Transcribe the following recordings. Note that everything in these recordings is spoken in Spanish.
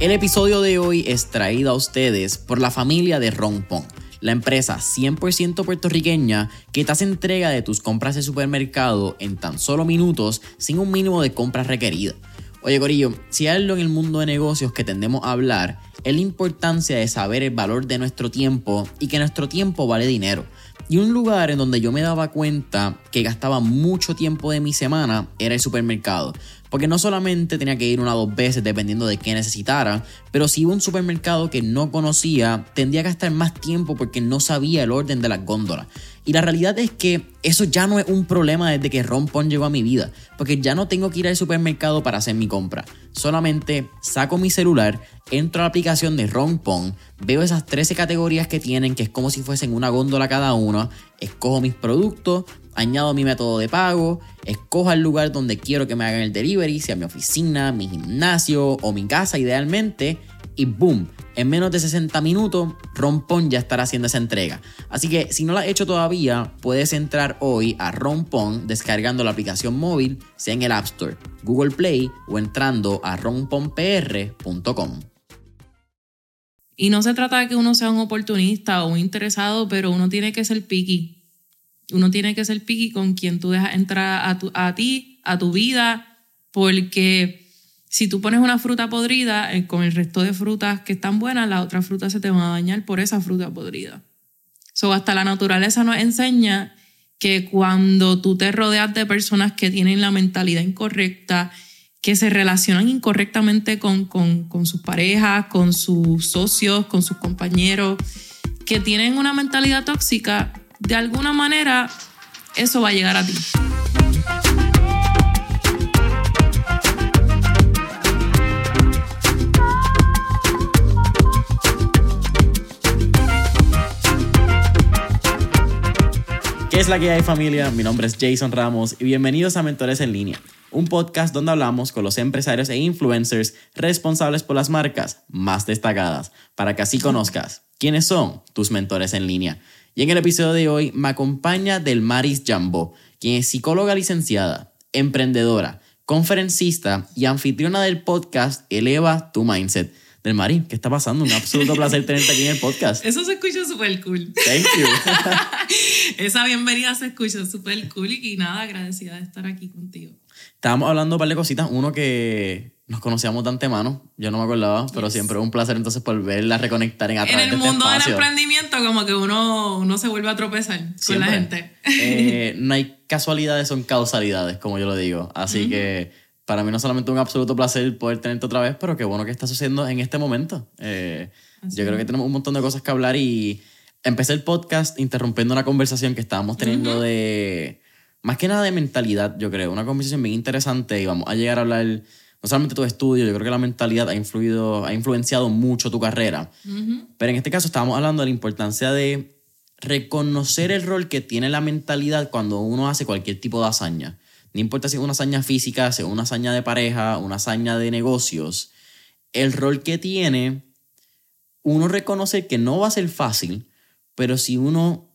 El episodio de hoy es traído a ustedes por la familia de Rompón, la empresa 100% puertorriqueña que te hace entrega de tus compras de supermercado en tan solo minutos sin un mínimo de compras requeridas. Oye Corillo, si hay algo en el mundo de negocios que tendemos a hablar, es la importancia de saber el valor de nuestro tiempo y que nuestro tiempo vale dinero. Y un lugar en donde yo me daba cuenta que gastaba mucho tiempo de mi semana era el supermercado. Porque no solamente tenía que ir una o dos veces dependiendo de qué necesitara, pero si iba a un supermercado que no conocía, tendría que gastar más tiempo porque no sabía el orden de las góndolas. Y la realidad es que eso ya no es un problema desde que Rompon llegó a mi vida, porque ya no tengo que ir al supermercado para hacer mi compra. Solamente saco mi celular, entro a la aplicación de Rompon, veo esas 13 categorías que tienen, que es como si fuesen una góndola cada una, escojo mis productos, añado mi método de pago, escojo el lugar donde quiero que me hagan el delivery, sea mi oficina, mi gimnasio o mi casa idealmente, y boom, en menos de 60 minutos, Rompon ya estará haciendo esa entrega. Así que si no la has hecho todavía, puedes entrar hoy a Rompon descargando la aplicación móvil, sea en el App Store, Google Play o entrando a romponpr.com. Y no se trata de que uno sea un oportunista o un interesado, pero uno tiene que ser picky uno tiene que ser picky con quien tú dejas entrar a, tu, a ti, a tu vida, porque si tú pones una fruta podrida eh, con el resto de frutas que están buenas, las otras frutas se te van a dañar por esa fruta podrida. So, hasta la naturaleza nos enseña que cuando tú te rodeas de personas que tienen la mentalidad incorrecta, que se relacionan incorrectamente con, con, con sus parejas, con sus socios, con sus compañeros, que tienen una mentalidad tóxica, de alguna manera eso va a llegar a ti. ¿Qué es la que hay familia? Mi nombre es Jason Ramos y bienvenidos a Mentores en línea, un podcast donde hablamos con los empresarios e influencers responsables por las marcas más destacadas, para que así conozcas quiénes son tus mentores en línea. Y en el episodio de hoy me acompaña Del Maris Jambó, quien es psicóloga licenciada, emprendedora, conferencista y anfitriona del podcast Eleva tu Mindset. Del Mari, ¿qué está pasando? Un absoluto placer tenerte aquí en el podcast. Eso se escucha súper cool. Thank you. Esa bienvenida se escucha súper cool y nada, agradecida de estar aquí contigo. Estábamos hablando un par de cositas. Uno que nos conocíamos de antemano, yo no me acordaba, pero siempre es un placer entonces volverla a reconectar en a En el de este mundo del emprendimiento como que uno, uno se vuelve a tropezar con Siempre. la gente. Eh, no hay casualidades, son causalidades, como yo lo digo. Así que para mí no solamente un absoluto placer poder tenerte otra vez, pero qué bueno que está sucediendo en este momento. Eh, yo creo que tenemos un montón de cosas que hablar y empecé el podcast interrumpiendo una conversación que estábamos teniendo de, más que nada de mentalidad, yo creo, una conversación bien interesante y vamos a llegar a hablar no solamente tu estudio, yo creo que la mentalidad ha influido, ha influenciado mucho tu carrera. Pero en este caso estábamos hablando de la importancia de reconocer el rol que tiene la mentalidad cuando uno hace cualquier tipo de hazaña. No importa si es una hazaña física, si es una hazaña de pareja, una hazaña de negocios. El rol que tiene, uno reconoce que no va a ser fácil, pero si uno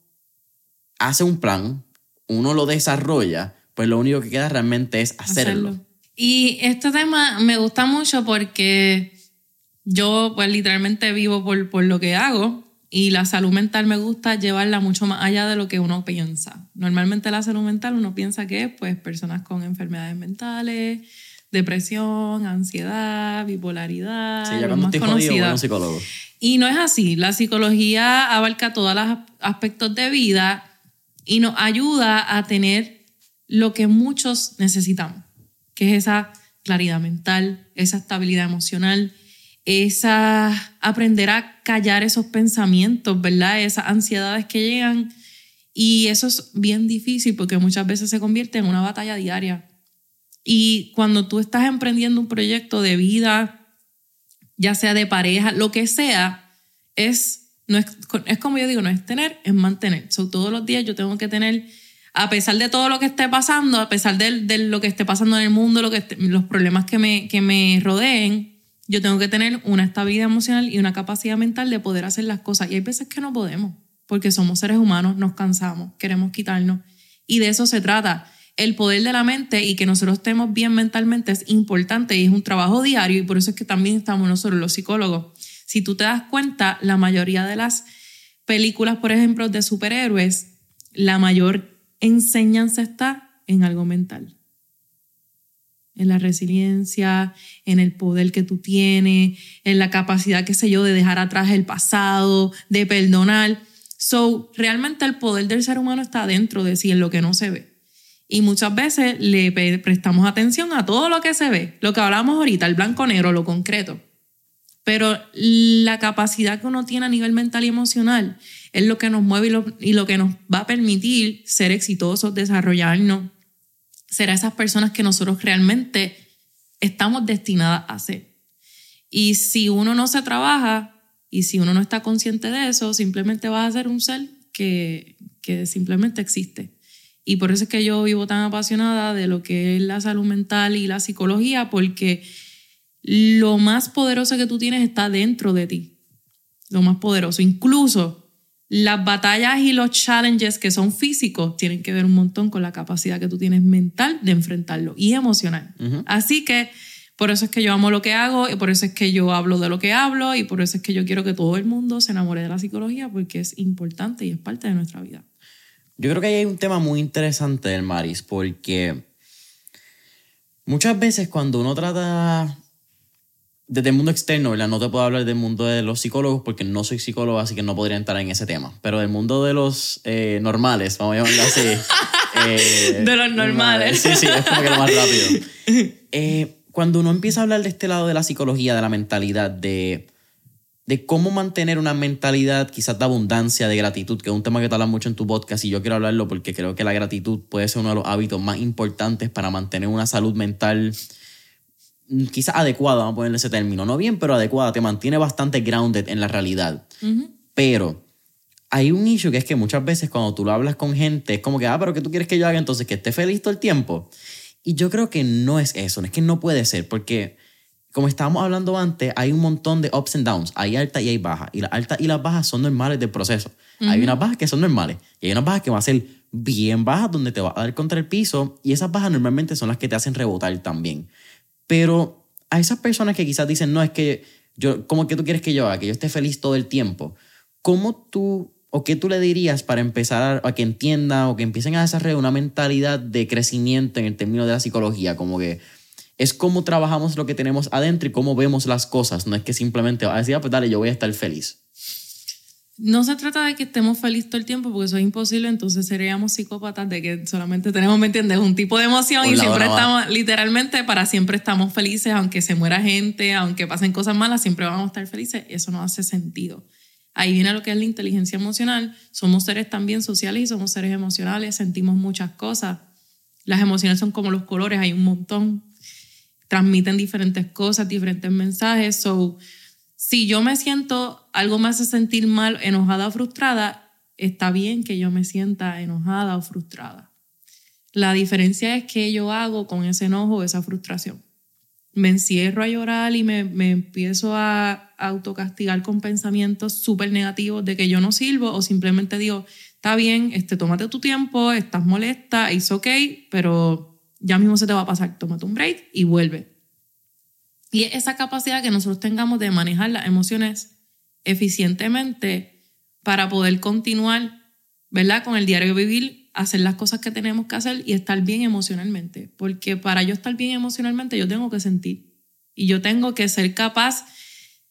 hace un plan, uno lo desarrolla, pues lo único que queda realmente es hacerlo. Y este tema me gusta mucho porque yo pues literalmente vivo por, por lo que hago y la salud mental me gusta llevarla mucho más allá de lo que uno piensa. Normalmente la salud mental uno piensa que es pues personas con enfermedades mentales, depresión, ansiedad, bipolaridad, Sí, ya lo cuando más estoy jodido, conocida. un psicólogo. Y no es así. La psicología abarca todos los aspectos de vida y nos ayuda a tener lo que muchos necesitamos, que es esa claridad mental, esa estabilidad emocional, esa aprender a callar esos pensamientos, ¿verdad? Esas ansiedades que llegan. Y eso es bien difícil porque muchas veces se convierte en una batalla diaria. Y cuando tú estás emprendiendo un proyecto de vida, ya sea de pareja, lo que sea, es, no es, es como yo digo, no es tener, es mantener. So, todos los días yo tengo que tener, a pesar de todo lo que esté pasando, a pesar de, lo que esté pasando en el mundo, los problemas que me, que me rodeen, yo tengo que tener una estabilidad emocional y una capacidad mental de poder hacer las cosas. Y hay veces que no podemos, porque somos seres humanos, nos cansamos, queremos quitarnos. Y de eso se trata. el poder de la mente y que nosotros estemos bien mentalmente es importante y es un trabajo diario y por eso es que también estamos nosotros los psicólogos. Si tú te das cuenta, la mayoría de las películas, por ejemplo, de superhéroes, la mayor enseñanza está en algo mental. En la resiliencia, en el poder que tú tienes, en la capacidad, qué sé yo, de dejar atrás el pasado, de perdonar. So, realmente el poder del ser humano está dentro de sí, en lo que no se ve. Y muchas veces le prestamos atención a todo lo que se ve, lo que hablamos ahorita, el blanco-negro, lo concreto. Pero la capacidad que uno tiene a nivel mental y emocional es lo que nos mueve y lo, y lo que nos va a permitir ser exitosos, desarrollarnos, ser esas personas que nosotros realmente estamos destinadas a ser. Y si uno no se trabaja y si uno no está consciente de eso, simplemente vas a ser un ser que, que simplemente existe. Y por eso es que yo vivo tan apasionada de lo que es la salud mental y la psicología, porque lo más poderoso que tú tienes está dentro de ti. Lo más poderoso. Incluso las batallas y los challenges que son físicos tienen que ver un montón con la capacidad que tú tienes mental de enfrentarlo y emocional. Así que por eso es que yo amo lo que hago y por eso es que yo hablo de lo que hablo y por eso es que yo quiero que todo el mundo se enamore de la psicología porque es importante y es parte de nuestra vida. Yo creo que ahí hay un tema muy interesante del Maris porque muchas veces cuando uno trata desde el mundo externo, ¿verdad? No te puedo hablar del mundo de los psicólogos porque no soy psicólogo, así que no podría entrar en ese tema. Pero del mundo de los eh, normales, vamos a llamarlo así. Eh, de los normales. Sí, sí, es como que lo más rápido. Eh, cuando uno empieza a hablar de este lado de la psicología, de la mentalidad, de, de cómo mantener una mentalidad quizás de abundancia, de gratitud, que es un tema que te hablas mucho en tu podcast y yo quiero hablarlo porque creo que la gratitud puede ser uno de los hábitos más importantes para mantener una salud mental quizás adecuada, vamos a ponerle ese término, no bien, pero adecuada, te mantiene bastante grounded en la realidad. Pero hay un issue que es que muchas veces cuando tú lo hablas con gente, es como que, ah, pero ¿qué tú quieres que yo haga entonces? Que esté feliz todo el tiempo. Y yo creo que no es eso, es que no puede ser, porque como estábamos hablando antes, hay un montón de ups and downs, hay altas y hay bajas, y las altas y las bajas son normales del proceso. Hay unas bajas que son normales, y hay unas bajas que van a ser bien bajas, donde te va a dar contra el piso, y esas bajas normalmente son las que te hacen rebotar también. Pero a esas personas que quizás dicen, no, es que yo, ¿cómo que tú quieres que yo haga? Que yo esté feliz todo el tiempo. ¿Cómo tú o qué tú le dirías para empezar a, que entiendan o que empiecen a desarrollar una mentalidad de crecimiento en el término de la psicología? Como que es cómo trabajamos lo que tenemos adentro y cómo vemos las cosas. No es que simplemente va a decir, ah, pues dale, yo voy a estar feliz no se trata de que estemos felices todo el tiempo, porque eso es imposible, entonces seríamos psicópatas de que solamente tenemos, ¿me entiendes? Un tipo de emoción y siempre estamos, literalmente, para siempre estamos felices, aunque se muera gente, aunque pasen cosas malas, siempre vamos a estar felices. Eso no hace sentido. Ahí viene lo que es la inteligencia emocional. Somos seres también sociales y somos seres emocionales, sentimos muchas cosas. Las emociones son como los colores, hay un montón. Transmiten diferentes cosas, diferentes mensajes. So, si yo me siento, algo me hace sentir mal, enojada o frustrada, está bien que yo me sienta enojada o frustrada. La diferencia es que yo hago con ese enojo o esa frustración. Me encierro a llorar y me, empiezo a autocastigar con pensamientos súper negativos de que yo no sirvo o simplemente digo, está bien, este, tómate tu tiempo, estás molesta, es ok, pero ya mismo se te va a pasar, tómate un break y vuelve. Y esa capacidad que nosotros tengamos de manejar las emociones eficientemente para poder continuar, ¿verdad? Con el diario vivir, hacer las cosas que tenemos que hacer y estar bien emocionalmente. Porque para yo estar bien emocionalmente, yo tengo que sentir. Y yo tengo que ser capaz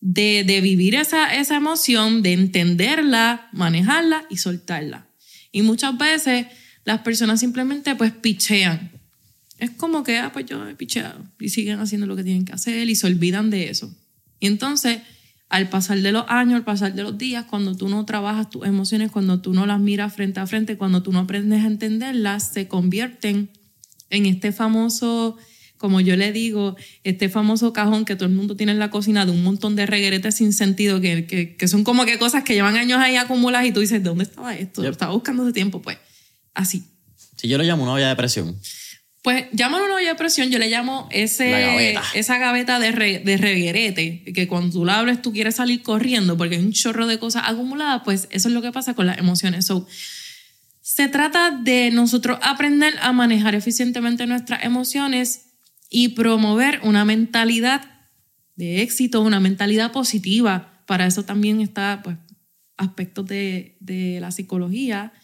de, de vivir esa, esa emoción, de entenderla, manejarla y soltarla. Y muchas veces las personas simplemente pues pichean es como que, ah, pues yo he picheado y siguen haciendo lo que tienen que hacer y se olvidan de eso. Y entonces, al pasar de los años, al pasar de los días, cuando tú no trabajas tus emociones, cuando tú no las miras frente a frente, cuando tú no aprendes a entenderlas, se convierten en este famoso, como yo le digo, este famoso cajón que todo el mundo tiene en la cocina de un montón de regueretes sin sentido, que, que, son como que cosas que llevan años ahí acumuladas y tú dices, ¿de dónde estaba esto? Lo estaba buscando hace tiempo, pues así. Si yo lo llamo una olla de presión. Pues llámalo una olla de presión, yo le llamo ese, esa gaveta de, de reguerete, que cuando tú la hables tú quieres salir corriendo porque hay un chorro de cosas acumuladas, pues eso es lo que pasa con las emociones. So, Se trata de nosotros aprender a manejar eficientemente nuestras emociones y promover una mentalidad de éxito, una mentalidad positiva. Para eso también está pues, aspectos de, de la psicología.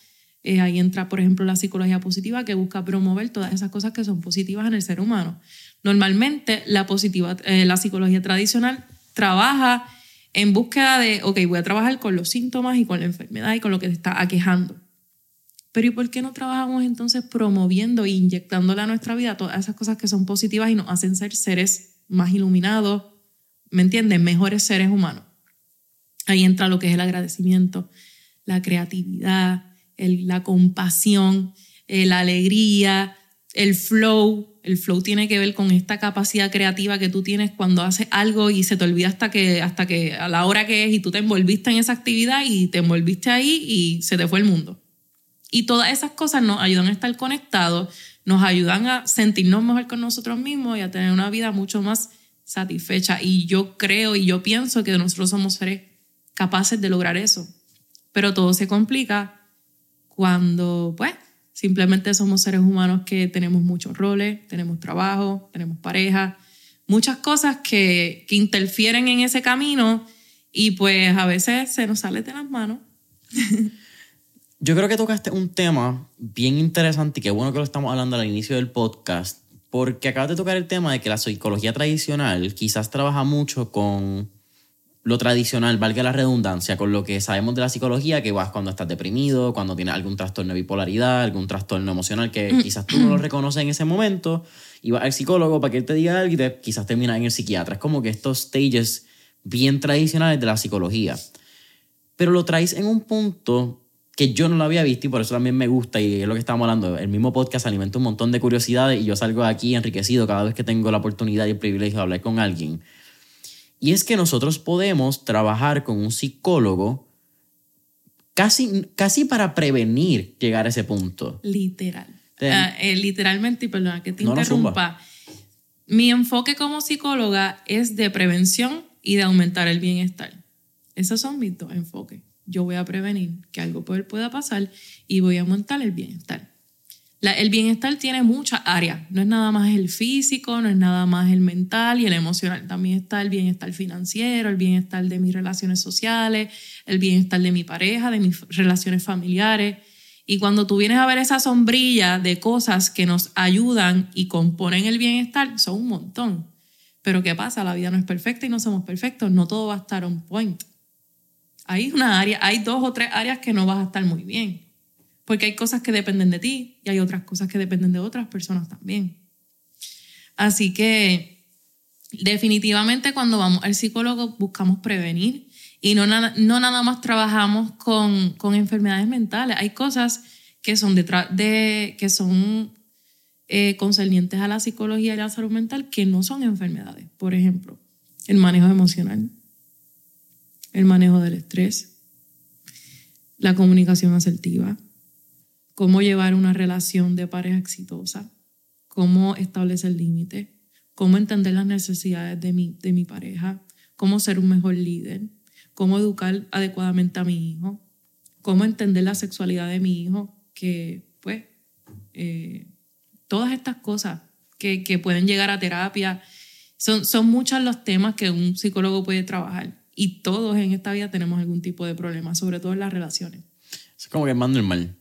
Eh, ahí entra, por ejemplo, la psicología positiva que busca promover todas esas cosas que son positivas en el ser humano. Normalmente la, positiva, eh, la psicología tradicional trabaja en búsqueda de, ok, voy a trabajar con los síntomas y con la enfermedad y con lo que te está aquejando. Pero ¿y por qué no trabajamos entonces promoviendo e inyectándole a nuestra vida todas esas cosas que son positivas y nos hacen ser seres más iluminados, ¿me entiendes? Mejores seres humanos. Ahí entra lo que es el agradecimiento, la creatividad, la compasión, eh, la alegría, el flow. El flow tiene que ver con esta capacidad creativa que tú tienes cuando haces algo y se te olvida hasta que, hasta que a la hora que es y tú te envolviste en esa actividad y te envolviste ahí y se te fue el mundo. Y todas esas cosas nos ayudan a estar conectados, nos ayudan a sentirnos mejor con nosotros mismos y a tener una vida mucho más satisfecha. Y yo creo y yo pienso que nosotros somos seres capaces de lograr eso. Pero todo se complica cuando, pues, simplemente somos seres humanos que tenemos muchos roles, tenemos trabajo, tenemos pareja, muchas cosas que, que interfieren en ese camino y pues a veces se nos sale de las manos. Yo creo que tocaste un tema bien interesante y qué bueno que lo estamos hablando al inicio del podcast, porque acabas de tocar el tema de que la psicología tradicional quizás trabaja mucho con lo tradicional, valga la redundancia, con lo que sabemos de la psicología, que vas cuando estás deprimido, cuando tienes algún trastorno de bipolaridad, algún trastorno emocional que mm. quizás tú no lo reconoces en ese momento, y vas al psicólogo para que él te diga algo y te, quizás terminas en el psiquiatra. Es como que estos stages bien tradicionales de la psicología. Pero lo traes en un punto que yo no lo había visto y por eso también me gusta y es lo que estamos hablando. El mismo podcast alimenta un montón de curiosidades y yo salgo de aquí enriquecido cada vez que tengo la oportunidad y el privilegio de hablar con alguien. Y es que nosotros podemos trabajar con un psicólogo casi, casi para prevenir llegar a ese punto. Literal. Ah, eh, literalmente, y perdona que te interrumpa. Mi enfoque como psicóloga es de prevención y de aumentar el bienestar. Esos son mis dos enfoques. Yo voy a prevenir que algo pueda pasar y voy a aumentar el bienestar el bienestar tiene muchas áreas, no es nada más el físico, no es nada más el mental y el emocional, también está el bienestar financiero, el bienestar de mis relaciones sociales, el bienestar de mi pareja, de mis relaciones familiares. Y cuando tú vienes a ver esa sombrilla de cosas que nos ayudan y componen el bienestar, son un montón. Pero ¿qué pasa? La vida no es perfecta y no somos perfectos, no todo va a estar on point. Hay una área, hay dos o tres áreas que no vas a estar muy bien porque hay cosas que dependen de ti y hay otras cosas que dependen de otras personas también. Así que definitivamente cuando vamos al psicólogo buscamos prevenir y no nada, no nada más trabajamos con, con enfermedades mentales. Hay cosas que son detrás de, que son eh, concernientes a la psicología y a la salud mental que no son enfermedades. Por ejemplo, el manejo emocional, el manejo del estrés, la comunicación asertiva, cómo llevar una relación de pareja exitosa, cómo establecer límites, cómo entender las necesidades de mi, de mi pareja, cómo ser un mejor líder, cómo educar adecuadamente a mi hijo, cómo entender la sexualidad de mi hijo, que pues eh, todas estas cosas que, que, pueden llegar a terapia, son, son muchos los temas que un psicólogo puede trabajar y todos en esta vida tenemos algún tipo de problema, sobre todo en las relaciones. Es como que es más normal.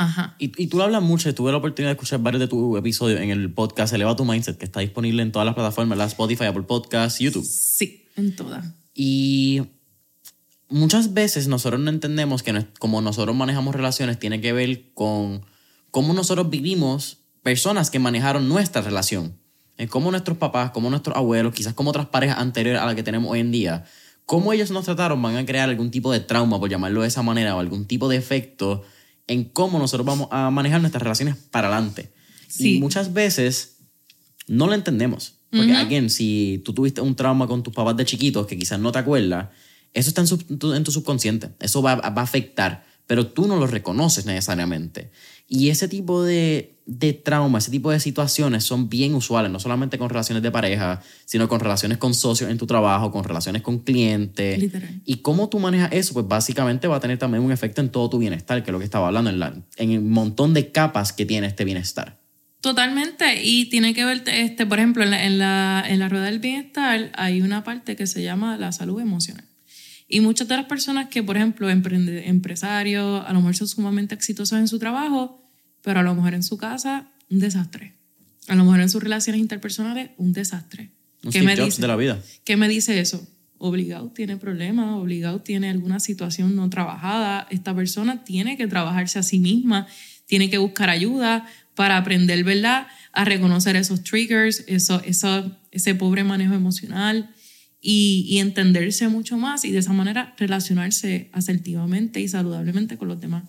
Ajá. Y, y, tú lo hablas mucho, tuve la oportunidad de escuchar varios de tus episodios en el podcast Eleva tu Mindset, que está disponible en todas las plataformas, la Spotify, Apple Podcasts, YouTube. Sí, en todas. Y muchas veces nosotros no entendemos que como nosotros manejamos relaciones tiene que ver con cómo nosotros vivimos personas que manejaron nuestra relación. Es como nuestros papás, como nuestros abuelos, quizás como otras parejas anteriores a las que tenemos hoy en día, cómo ellos nos trataron van a crear algún tipo de trauma, por llamarlo de esa manera, o algún tipo de efecto en cómo nosotros vamos a manejar nuestras relaciones para adelante. Y muchas veces no lo entendemos. Porque, again, si tú tuviste un trauma con tus papás de chiquitos que quizás no te acuerdas, eso está en, tu subconsciente. Eso va, va, a afectar. Pero tú no lo reconoces necesariamente. Y ese tipo de, de trauma, ese tipo de situaciones son bien usuales, no solamente con relaciones de pareja, sino con relaciones con socios en tu trabajo, con relaciones con clientes. Literal. Y cómo tú manejas eso, pues básicamente va a tener también un efecto en todo tu bienestar, que es lo que estaba hablando, en, la, en el montón de capas que tiene este bienestar. Totalmente, y tiene que ver, este, por ejemplo, en la, en, la, en la rueda del bienestar hay una parte que se llama la salud emocional. Y muchas de las personas que, por ejemplo, empresarios, a lo mejor son sumamente exitosos en su trabajo, pero a lo mejor en su casa, un desastre. A lo mejor en sus relaciones interpersonales, un desastre. Un ¿Qué me dice? de la vida. ¿Qué me dice eso? Obligado tiene problemas, obligado tiene alguna situación no trabajada. Esta persona tiene que trabajarse a sí misma, tiene que buscar ayuda para aprender, ¿verdad? A reconocer esos triggers, eso, eso, ese pobre manejo emocional y, y entenderse mucho más y de esa manera relacionarse asertivamente y saludablemente con los demás.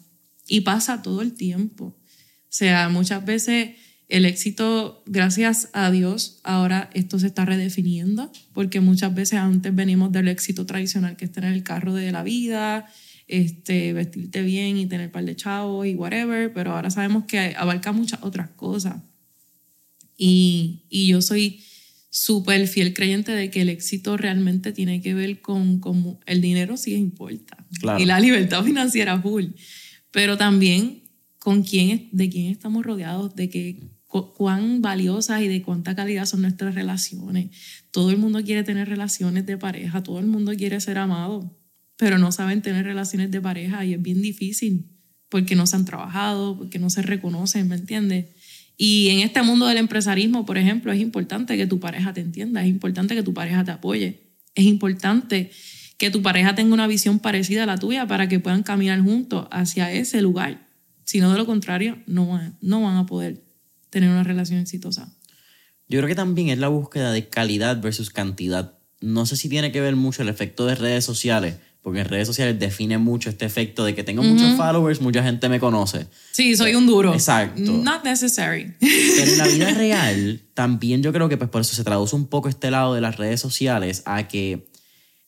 Y pasa todo el tiempo. O sea, muchas veces el éxito, gracias a Dios, ahora esto se está redefiniendo, porque muchas veces antes venimos del éxito tradicional, que es tener el carro de la vida, este, vestirte bien y tener par de chavos y whatever, pero ahora sabemos que abarca muchas otras cosas. Y, y yo soy súper fiel creyente de que el éxito realmente tiene que ver con, con el dinero sí importa Claro. y la libertad financiera full, pero también con quién, de quién estamos rodeados, de que, cu- cuán valiosas y de cuánta calidad son nuestras relaciones. Todo el mundo quiere tener relaciones de pareja, todo el mundo quiere ser amado, pero no saben tener relaciones de pareja y es bien difícil porque no se han trabajado, porque no se reconocen, ¿me entiendes? Y en este mundo del empresarismo, por ejemplo, es importante que tu pareja te entienda, es importante que tu pareja te apoye, es importante que tu pareja tenga una visión parecida a la tuya para que puedan caminar juntos hacia ese lugar. Si no, de lo contrario, no van, no van a poder tener una relación exitosa. Yo creo que también es la búsqueda de calidad versus cantidad. No sé si tiene que ver mucho el efecto de redes sociales, porque en redes sociales define mucho este efecto de que tengo muchos followers, mucha gente me conoce. Sí, soy un duro. Exacto. Not necessary. Pero en la vida real, también yo creo que pues por eso se traduce un poco este lado de las redes sociales a que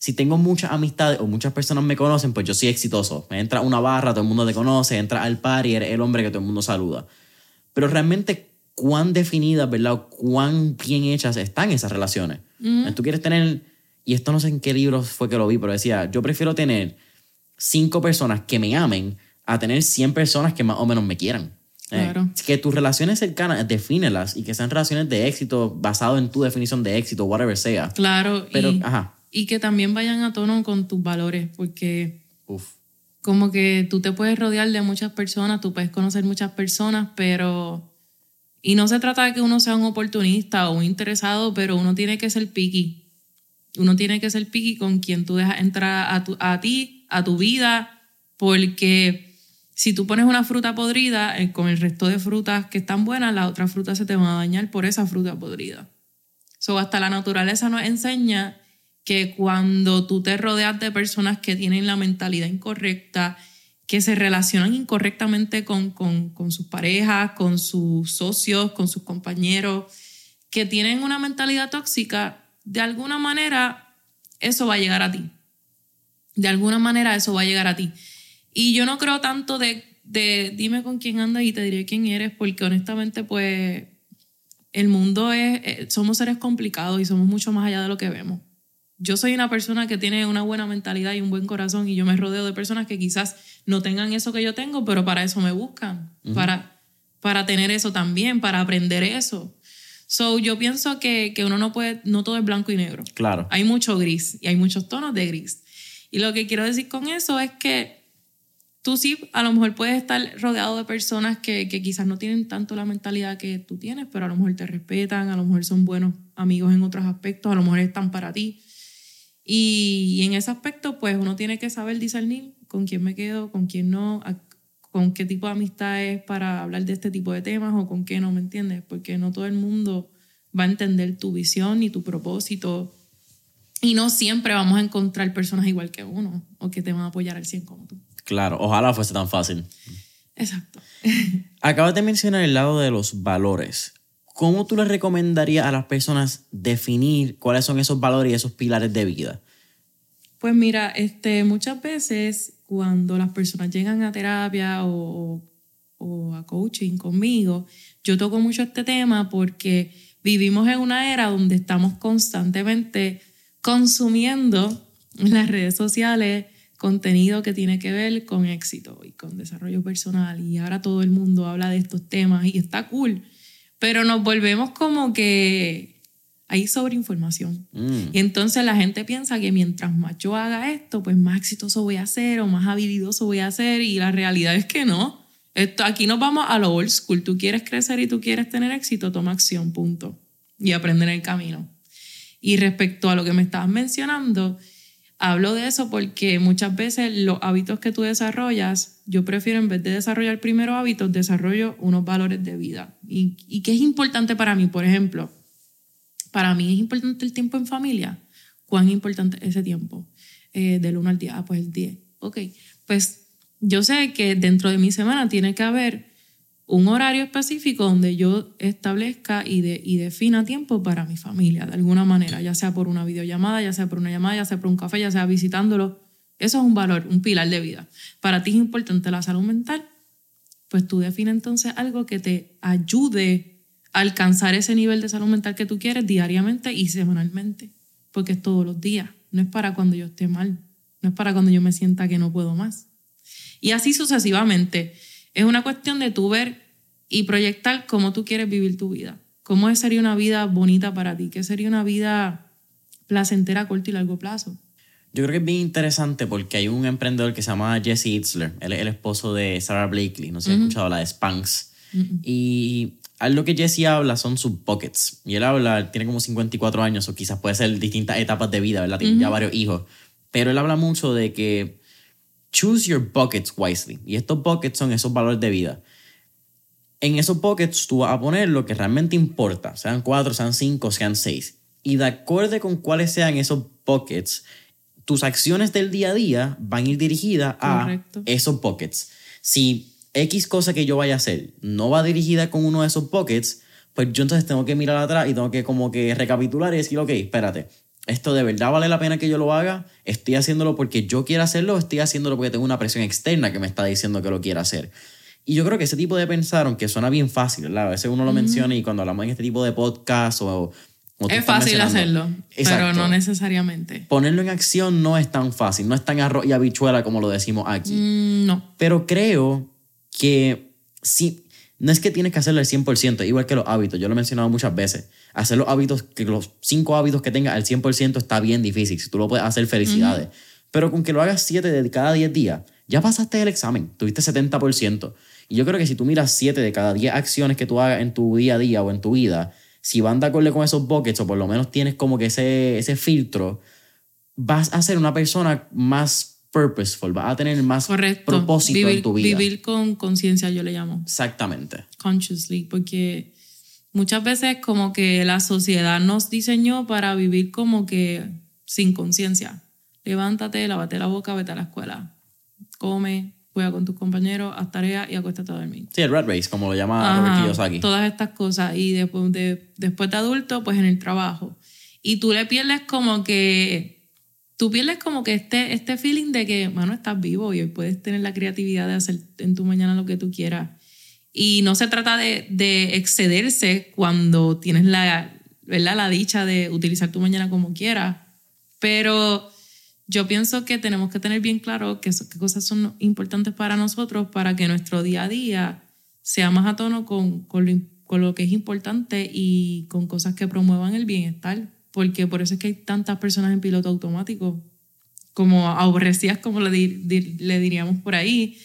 si tengo muchas amistades o muchas personas me conocen, pues yo soy exitoso. Me entra a una barra, todo el mundo te conoce, entra al party, eres el hombre que todo el mundo saluda. Pero realmente, ¿cuán definidas, verdad? O ¿Cuán bien hechas están esas relaciones? Tú quieres tener, y esto no sé en qué libro fue que lo vi, pero decía, yo prefiero tener cinco personas que me amen a tener 100 personas que más o menos me quieran. Eh, Claro. que tus relaciones cercanas, defínelas y que sean relaciones de éxito basado en tu definición de éxito, whatever sea. Claro. Pero, y, ajá. y que también vayan a tono con tus valores, porque Uf. como que tú te puedes rodear de muchas personas, tú puedes conocer muchas personas, pero... Y no se trata de que uno sea un oportunista o un interesado, pero uno tiene que ser picky. Uno tiene que ser picky con quien tú dejas entrar a, tu- a ti, a tu vida, porque si tú pones una fruta podrida eh, con el resto de frutas que están buenas, las otras frutas se te van a dañar por esa fruta podrida. So, hasta la naturaleza nos enseña que cuando tú te rodeas de personas que tienen la mentalidad incorrecta, que se relacionan incorrectamente con, con, con sus parejas, con sus socios, con sus compañeros, que tienen una mentalidad tóxica, de alguna manera eso va a llegar a ti. De alguna manera eso va a llegar a ti. Y yo no creo tanto de, de dime con quién andas y te diré quién eres, porque honestamente pues el mundo es, eh, somos seres complicados y somos mucho más allá de lo que vemos. Yo soy una persona que tiene una buena mentalidad y un buen corazón y yo me rodeo de personas que quizás no tengan eso que yo tengo, pero para eso me buscan, para, para tener eso también, para aprender eso. So, yo pienso que, que uno no puede, no todo es blanco y negro. Claro. Hay mucho gris y hay muchos tonos de gris. Y lo que quiero decir con eso es que tú sí, a lo mejor puedes estar rodeado de personas que, que quizás no tienen tanto la mentalidad que tú tienes, pero a lo mejor te respetan, a lo mejor son buenos amigos en otros aspectos, a lo mejor están para ti. Y, y en ese aspecto, pues uno tiene que saber discernir con quién me quedo, con quién no, a- con qué tipo de amistad es para hablar de este tipo de temas o con qué no, ¿me entiendes? Porque no todo el mundo va a entender tu visión ni tu propósito. Y no siempre vamos a encontrar personas igual que uno o que te van a apoyar al 100 como tú. Claro. Ojalá fuese tan fácil. Exacto. Acabas de mencionar el lado de los valores. ¿Cómo tú le recomendarías a las personas definir cuáles son esos valores y esos pilares de vida? Pues mira, este, muchas veces cuando las personas llegan a terapia o, a coaching conmigo, yo toco mucho este tema porque vivimos en una era donde estamos constantemente consumiendo en las redes sociales contenido que tiene que ver con éxito y con desarrollo personal. Y ahora todo el mundo habla de estos temas y está cool, pero nos volvemos como que hay sobreinformación. Mm. Y entonces la gente piensa que mientras más yo haga esto, pues más exitoso voy a ser o más habilidoso voy a ser y la realidad es que no. Esto, aquí nos vamos a lo old school. Tú quieres crecer y tú quieres tener éxito, toma acción, punto. Y aprender el camino. Y respecto a lo que me estabas mencionando, hablo de eso porque muchas veces los hábitos que tú desarrollas, yo prefiero en vez de desarrollar primero hábitos, desarrollo unos valores de vida. ¿Y, y qué es importante para mí? Por ejemplo, para mí es importante el tiempo en familia. ¿Cuán importante es ese tiempo? Eh, del 1 al 10. Ah, pues el 10. Ok, pues yo sé que dentro de mi semana tiene que haber un horario específico donde yo establezca y, de, y defina tiempo para mi familia, de alguna manera, ya sea por una videollamada, ya sea por una llamada, ya sea por un café, ya sea visitándolo. Eso es un valor, un pilar de vida. Para ti es importante la salud mental, pues tú define entonces algo que te ayude alcanzar ese nivel de salud mental que tú quieres diariamente y semanalmente, porque es todos los días, no es para cuando yo esté mal, no es para cuando yo me sienta que no puedo más. Y así sucesivamente. Es una cuestión de tú ver y proyectar cómo tú quieres vivir tu vida. ¿Cómo sería una vida bonita para ti? ¿Qué sería una vida placentera a corto y largo plazo? Yo creo que es bien interesante porque hay un emprendedor que se llama Jesse Itzler. Él es el esposo de Sarah Blakely. No sé si has escuchado la de Spanx. Y algo que Jesse habla son sus buckets. Y él habla, tiene como 54 años o quizás puede ser distintas etapas de vida, ¿verdad? Tiene ya varios hijos. Pero él habla mucho de que choose your buckets wisely. Y estos buckets son esos valores de vida. En esos buckets tú vas a poner lo que realmente importa, sean cuatro, sean cinco, sean seis. Y de acuerdo con cuáles sean esos buckets, tus acciones del día a día van a ir dirigidas a Correcto. esos buckets. Si X cosa que yo vaya a hacer no va dirigida con uno de esos buckets, pues yo entonces tengo que mirar atrás y tengo que como que recapitular y decir, ok, espérate, ¿esto de verdad vale la pena que yo lo haga? ¿Estoy haciéndolo porque yo quiero hacerlo o estoy haciéndolo porque tengo una presión externa que me está diciendo que lo quiero hacer? Y yo creo que ese tipo de pensar, aunque suena bien fácil, ¿verdad? A veces uno lo menciona y cuando hablamos en este tipo de podcast o... Es fácil hacerlo, pero no necesariamente. Ponerlo en acción no es tan fácil, no es tan arroz y habichuela como lo decimos aquí. Mm, no. Pero creo que sí, no es que tienes que hacerlo al 100%, igual que los hábitos, yo lo he mencionado muchas veces. Hacer los hábitos, que los cinco hábitos que tengas al 100% está bien difícil. Si tú lo puedes hacer, felicidades. Pero con que lo hagas 7 de cada 10 días, ya pasaste el examen, tuviste 70%. Y yo creo que si tú miras 7 de cada 10 acciones que tú hagas en tu día a día o en tu vida, si van de acuerdo con esos buckets o por lo menos tienes como que ese, ese filtro, vas a ser una persona más purposeful, vas a tener más Correcto. propósito vivir, en tu vida. Vivir con conciencia, yo le llamo. Exactamente. Consciously, porque muchas veces como que la sociedad nos diseñó para vivir como que sin conciencia. Levántate, lávate la boca, vete a la escuela. Come, juega con tus compañeros, haz tareas y acuéstate a dormir. Sí, el rat race, como lo llama Ajá, Robert Kiyosaki. Todas estas cosas. Y después de, después de adulto, pues en el trabajo. Y tú le pierdes como que. Tú pierdes como que este, este feeling de que, mano, estás vivo y hoy puedes tener la creatividad de hacer en tu mañana lo que tú quieras. Y no se trata de, de excederse cuando tienes la, ¿verdad? la dicha de utilizar tu mañana como quieras. Pero yo pienso que tenemos que tener bien claro qué, qué cosas son importantes para nosotros para que nuestro día a día sea más a tono con, con, lo, con lo que es importante y con cosas que promuevan el bienestar. Porque por eso es que hay tantas personas en piloto automático, como aborrecidas, como le, di- di- le diríamos por ahí,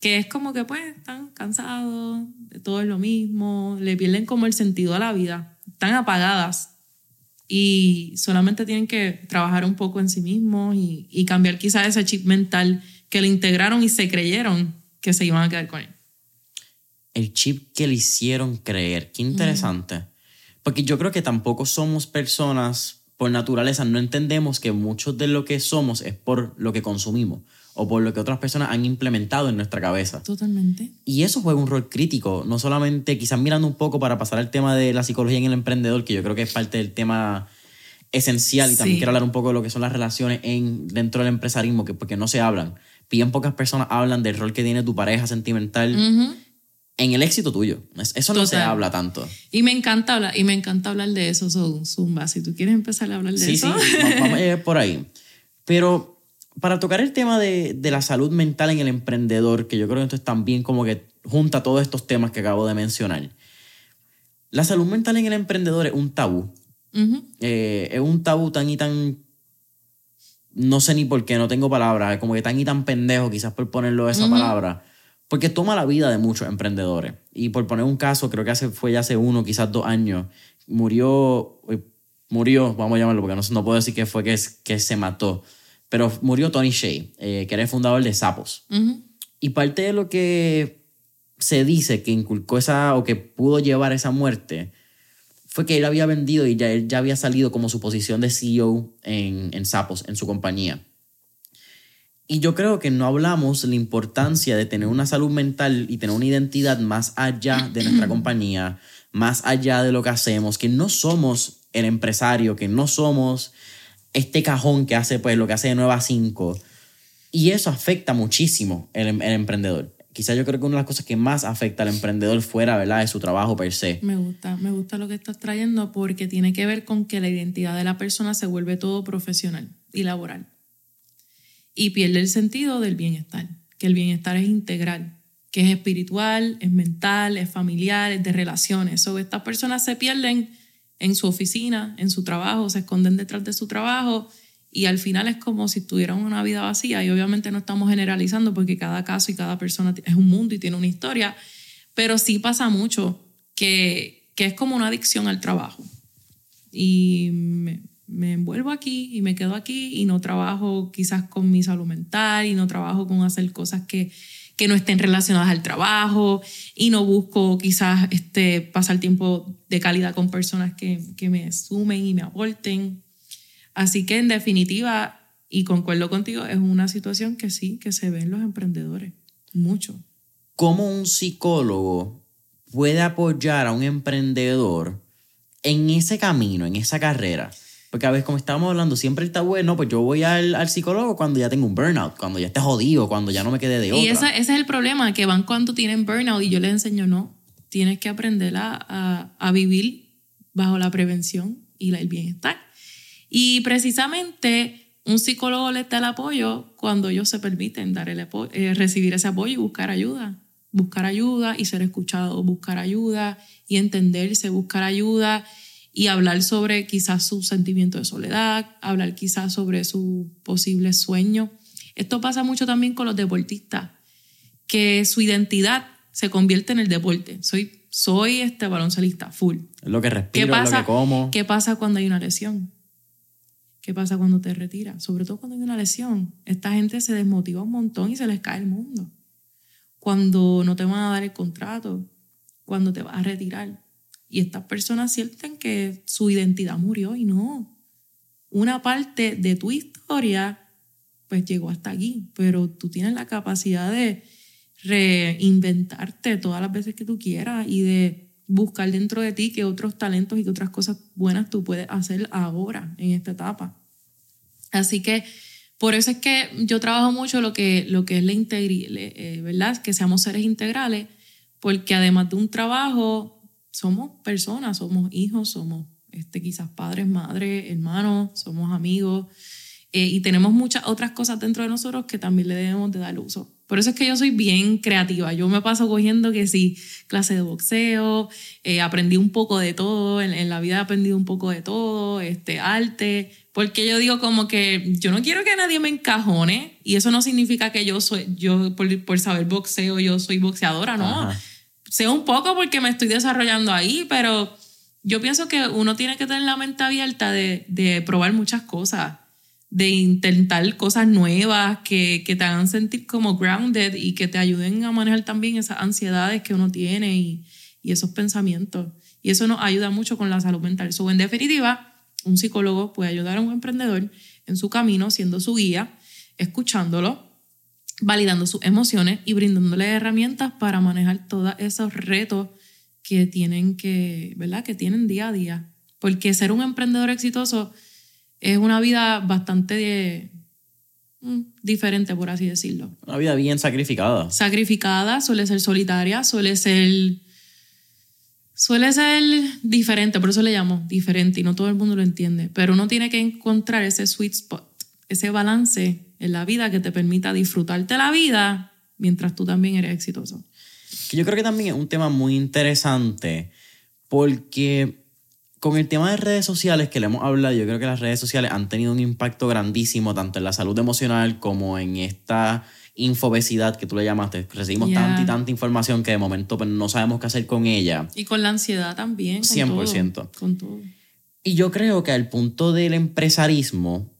que es como que pues están cansados, de todo es lo mismo, le pierden como el sentido a la vida, están apagadas y solamente tienen que trabajar un poco en sí mismos y, y cambiar quizás ese chip mental que le integraron y se creyeron que se iban a quedar con él. El chip que le hicieron creer. Qué interesante. Porque yo creo que tampoco somos personas por naturaleza, no entendemos que mucho de lo que somos es por lo que consumimos o por lo que otras personas han implementado en nuestra cabeza. Totalmente. Y eso juega un rol crítico, no solamente quizás mirando un poco para pasar al tema de la psicología en el emprendedor, que yo creo que es parte del tema esencial y también Sí. quiero hablar un poco de lo que son las relaciones en, dentro del empresarismo, que porque no se hablan. bien pocas personas hablan del rol que tiene tu pareja sentimental en el éxito tuyo. Eso no se habla tanto. Y me encanta hablar, y me encanta hablar de eso, Zumba. Si tú quieres empezar a hablar de eso. Sí, vamos a ir por ahí. Pero para tocar el tema de, de, la salud mental en el emprendedor, que yo creo que esto es también como que junta todos estos temas que acabo de mencionar. La salud mental en el emprendedor es un tabú. Eh, es un tabú tan y tan no sé ni por qué, no tengo palabras, como que tan y tan pendejo, quizás por ponerlo esa palabra, porque toma la vida de muchos emprendedores. Y por poner un caso, creo que hace, fue ya hace uno, quizás dos años, murió, eh, murió, vamos a llamarlo, porque no, no puedo decir que fue que, que se mató, pero murió Tony Shea, eh, que era el fundador de Sapos. Y parte de lo que se dice que inculcó esa, o que pudo llevar esa muerte, fue que él había vendido y ya él ya había salido como su posición de CEO en, en Sapos, en su compañía. Y yo creo que no hablamos la importancia de tener una salud mental y tener una identidad más allá de nuestra compañía, más allá de lo que hacemos, que no somos el empresario, que no somos este cajón que hace pues lo que hace de 9 a 5. Y eso afecta muchísimo el, el emprendedor quizás yo creo que una de las cosas que más afecta al emprendedor fuera, ¿verdad?, es su trabajo per se. Me gusta, me gusta lo que estás trayendo porque tiene que ver con que la identidad de la persona se vuelve todo profesional y laboral. Y pierde el sentido del bienestar, que el bienestar es integral, que es espiritual, es mental, es familiar, es de relaciones. So, estas personas se pierden en su oficina, en su trabajo, se esconden detrás de su trabajo y al final es como si tuvieran una vida vacía y obviamente no estamos generalizando porque cada caso y cada persona es un mundo y tiene una historia, pero sí pasa mucho que, que es como una adicción al trabajo. Y me, envuelvo aquí y me quedo aquí y no trabajo quizás con mi salud mental y no trabajo con hacer cosas que, que no estén relacionadas al trabajo y no busco quizás este, pasar tiempo de calidad con personas que, que me sumen y me aporten. Así que en definitiva, y concuerdo contigo, es una situación que sí, que se ve en los emprendedores, mucho. ¿Cómo un psicólogo puede apoyar a un emprendedor en ese camino, en esa carrera? Porque a veces, como estábamos hablando, siempre está bueno, pues yo voy al, al, psicólogo cuando ya tengo un burnout, cuando ya esté jodido, cuando ya no me quede de otra. Y ese es el problema, que van cuando tienen burnout y yo les enseño, no, tienes que aprender a, a, a vivir bajo la prevención y el bienestar. Y precisamente un psicólogo les da el apoyo cuando ellos se permiten dar el eh, recibir ese apoyo y buscar ayuda. Buscar ayuda y ser escuchado, buscar ayuda y entenderse, buscar ayuda y hablar sobre quizás su sentimiento de soledad, hablar quizás sobre su posible sueño. Esto pasa mucho también con los deportistas, que su identidad se convierte en el deporte. Soy, soy este baloncelista full. Lo que respiro, ¿Qué pasa, lo que como. ¿Qué pasa cuando hay una lesión? ¿Qué pasa cuando te retiras? Sobre todo cuando hay una lesión. Esta gente se desmotiva un montón y se les cae el mundo. Cuando no te van a dar el contrato, cuando te vas a retirar. Y estas personas sienten que su identidad murió y no. Una parte de tu historia pues llegó hasta aquí, pero tú tienes la capacidad de reinventarte todas las veces que tú quieras y de buscar dentro de ti qué otros talentos y qué otras cosas buenas tú puedes hacer ahora, en esta etapa. Así que por eso es que yo trabajo mucho lo que, lo que es la integridad, eh, ¿verdad? Que seamos seres integrales, porque además de un trabajo, somos personas, somos hijos, somos este, quizás padres, madres, hermanos, somos amigos, eh, y tenemos muchas otras cosas dentro de nosotros que también le debemos de dar uso. Por eso es que yo soy bien creativa. Yo me paso cogiendo que sí, clase de boxeo, eh, aprendí un poco de todo, en, la vida he aprendido un poco de todo, este, arte, porque yo digo como que yo no quiero que nadie me encajone y eso no significa que yo soy, yo por, saber boxeo, yo soy boxeadora, no. Sé un poco porque me estoy desarrollando ahí, pero yo pienso que uno tiene que tener la mente abierta de, de probar muchas cosas de intentar cosas nuevas que, que, te hagan sentir como grounded y que te ayuden a manejar también esas ansiedades que uno tiene y, y esos pensamientos. Y eso nos ayuda mucho con la salud mental. So, en definitiva, un psicólogo puede ayudar a un emprendedor en su camino, siendo su guía, escuchándolo, validando sus emociones y brindándole herramientas para manejar todos esos retos que tienen que, ¿verdad? Que tienen día a día. Porque ser un emprendedor exitoso es una vida bastante mm, diferente, por así decirlo. Una vida bien sacrificada. Sacrificada, suele ser solitaria, suele ser suele ser diferente, por eso le llamo diferente y no todo el mundo lo entiende, pero uno tiene que encontrar ese sweet spot, ese balance en la vida que te permita disfrutarte la vida mientras tú también eres exitoso. Yo creo que también es un tema muy interesante porque con el tema de redes sociales que le hemos hablado, yo creo que las redes sociales han tenido un impacto grandísimo tanto en la salud emocional como en esta infobesidad que tú le llamaste. Recibimos tanta y tanta información que de momento pues, no sabemos qué hacer con ella. Y con la ansiedad también. Con 100%. Todo, con todo. Y yo creo que al punto del empresarismo,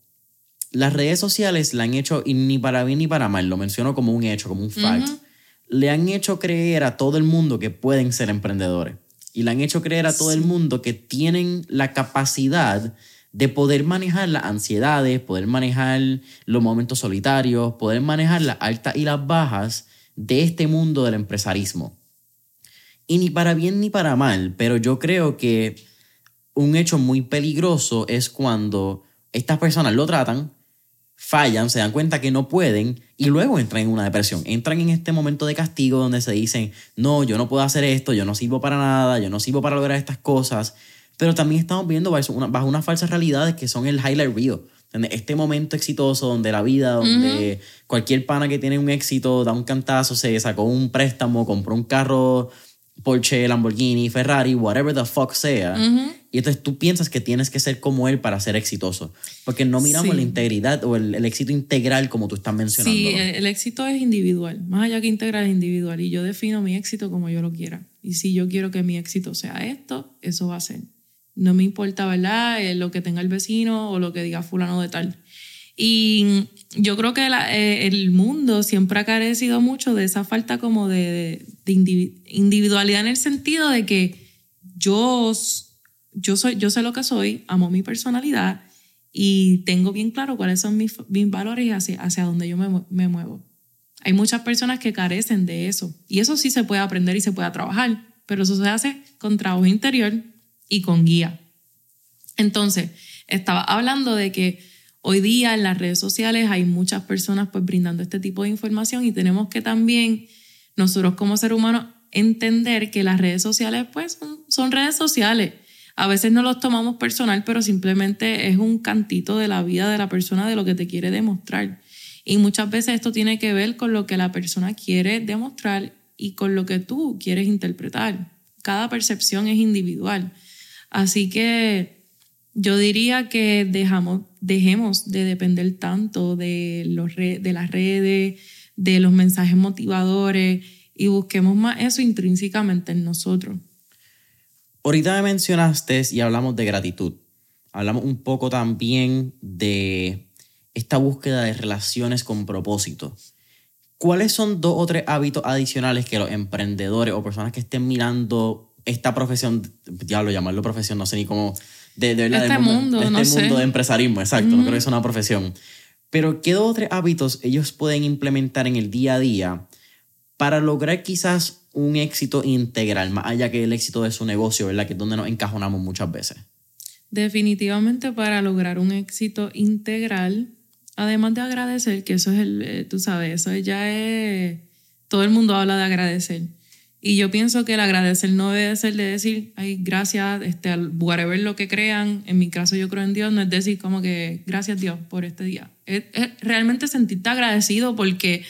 las redes sociales la han hecho, y ni para bien ni para mal, lo menciono como un hecho, como un fact, le han hecho creer a todo el mundo que pueden ser emprendedores. Y le han hecho creer a todo el mundo que tienen la capacidad de poder manejar las ansiedades, poder manejar los momentos solitarios, poder manejar las altas y las bajas de este mundo del empresarismo. Y ni para bien ni para mal, pero yo creo que un hecho muy peligroso es cuando estas personas lo tratan, fallan, se dan cuenta que no pueden y luego entran en una depresión. Entran en este momento de castigo donde se dicen, no, yo no puedo hacer esto, yo no sirvo para nada, yo no sirvo para lograr estas cosas. Pero también estamos viendo bajo, una, bajo unas falsas realidades que son el highlight reel. Este momento exitoso donde la vida, donde cualquier pana que tiene un éxito da un cantazo, se sacó un préstamo, compró un carro Porsche, Lamborghini, Ferrari, whatever the fuck sea. Y entonces tú piensas que tienes que ser como él para ser exitoso. Porque no miramos la integridad o el, éxito integral como tú estás mencionando. Sí, el, éxito es individual. Más allá que integral es individual. Y yo defino mi éxito como yo lo quiera. Y si yo quiero que mi éxito sea esto, eso va a ser. No me importa, ¿verdad? Eh, lo que tenga el vecino o lo que diga fulano de tal. Y yo creo que eh, el mundo siempre ha carecido mucho de esa falta como de, individualidad en el sentido de que yo, yo, soy, yo sé lo que soy, amo mi personalidad y tengo bien claro cuáles son mis, mis valores y hacia, hacia dónde yo me, me muevo. Hay muchas personas que carecen de eso y eso sí se puede aprender y se puede trabajar, pero eso se hace con trabajo interior y con guía. Entonces, estaba hablando de que hoy día en las redes sociales hay muchas personas pues brindando este tipo de información y tenemos que también nosotros como ser humanos entender que las redes sociales pues son, redes sociales. A veces no los tomamos personal, pero simplemente es un cantito de la vida de la persona, de lo que te quiere demostrar. Y muchas veces esto tiene que ver con lo que la persona quiere demostrar y con lo que tú quieres interpretar. Cada percepción es individual. Así que yo diría que dejamos, dejemos de depender tanto de, los de las redes, de los mensajes motivadores y busquemos más eso intrínsecamente en nosotros. Ahorita me mencionaste y hablamos de gratitud. Hablamos un poco también de esta búsqueda de relaciones con propósito. ¿Cuáles son dos o tres hábitos adicionales que los emprendedores o personas que estén mirando esta profesión, diablo, llamarlo profesión, no sé ni cómo, de, de, este mundo, de, este mundo de empresarismo, exacto, no creo que sea una profesión. Pero, ¿qué dos o tres hábitos ellos pueden implementar en el día a día para lograr quizás un éxito integral, más allá que el éxito de su negocio, ¿verdad? Que es donde nos encajonamos muchas veces. Definitivamente para lograr un éxito integral, además de agradecer, que eso es el, eh, tú sabes, eso ya es, todo el mundo habla de agradecer y yo pienso que el agradecer no debe ser de decir, ay, gracias, este, whatever lo que crean. En mi caso, yo creo en Dios, no es decir como que gracias Dios por este día. Es, realmente sentirte agradecido porque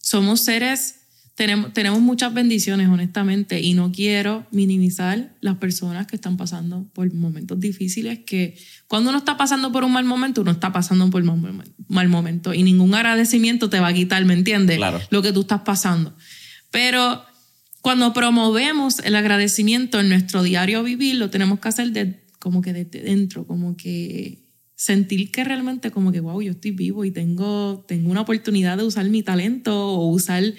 somos seres, tenemos, tenemos muchas bendiciones, honestamente, y no quiero minimizar las personas que están pasando por momentos difíciles. Que cuando uno está pasando por un mal momento, uno está pasando por un mal momento y ningún agradecimiento te va a quitar, ¿me entiendes? Claro. Lo que tú estás pasando. Pero cuando promovemos el agradecimiento en nuestro diario vivir, lo tenemos que hacer de, como que desde dentro, como que sentir que realmente como que, wow, yo estoy vivo y tengo, tengo una oportunidad de usar mi talento o usar eh,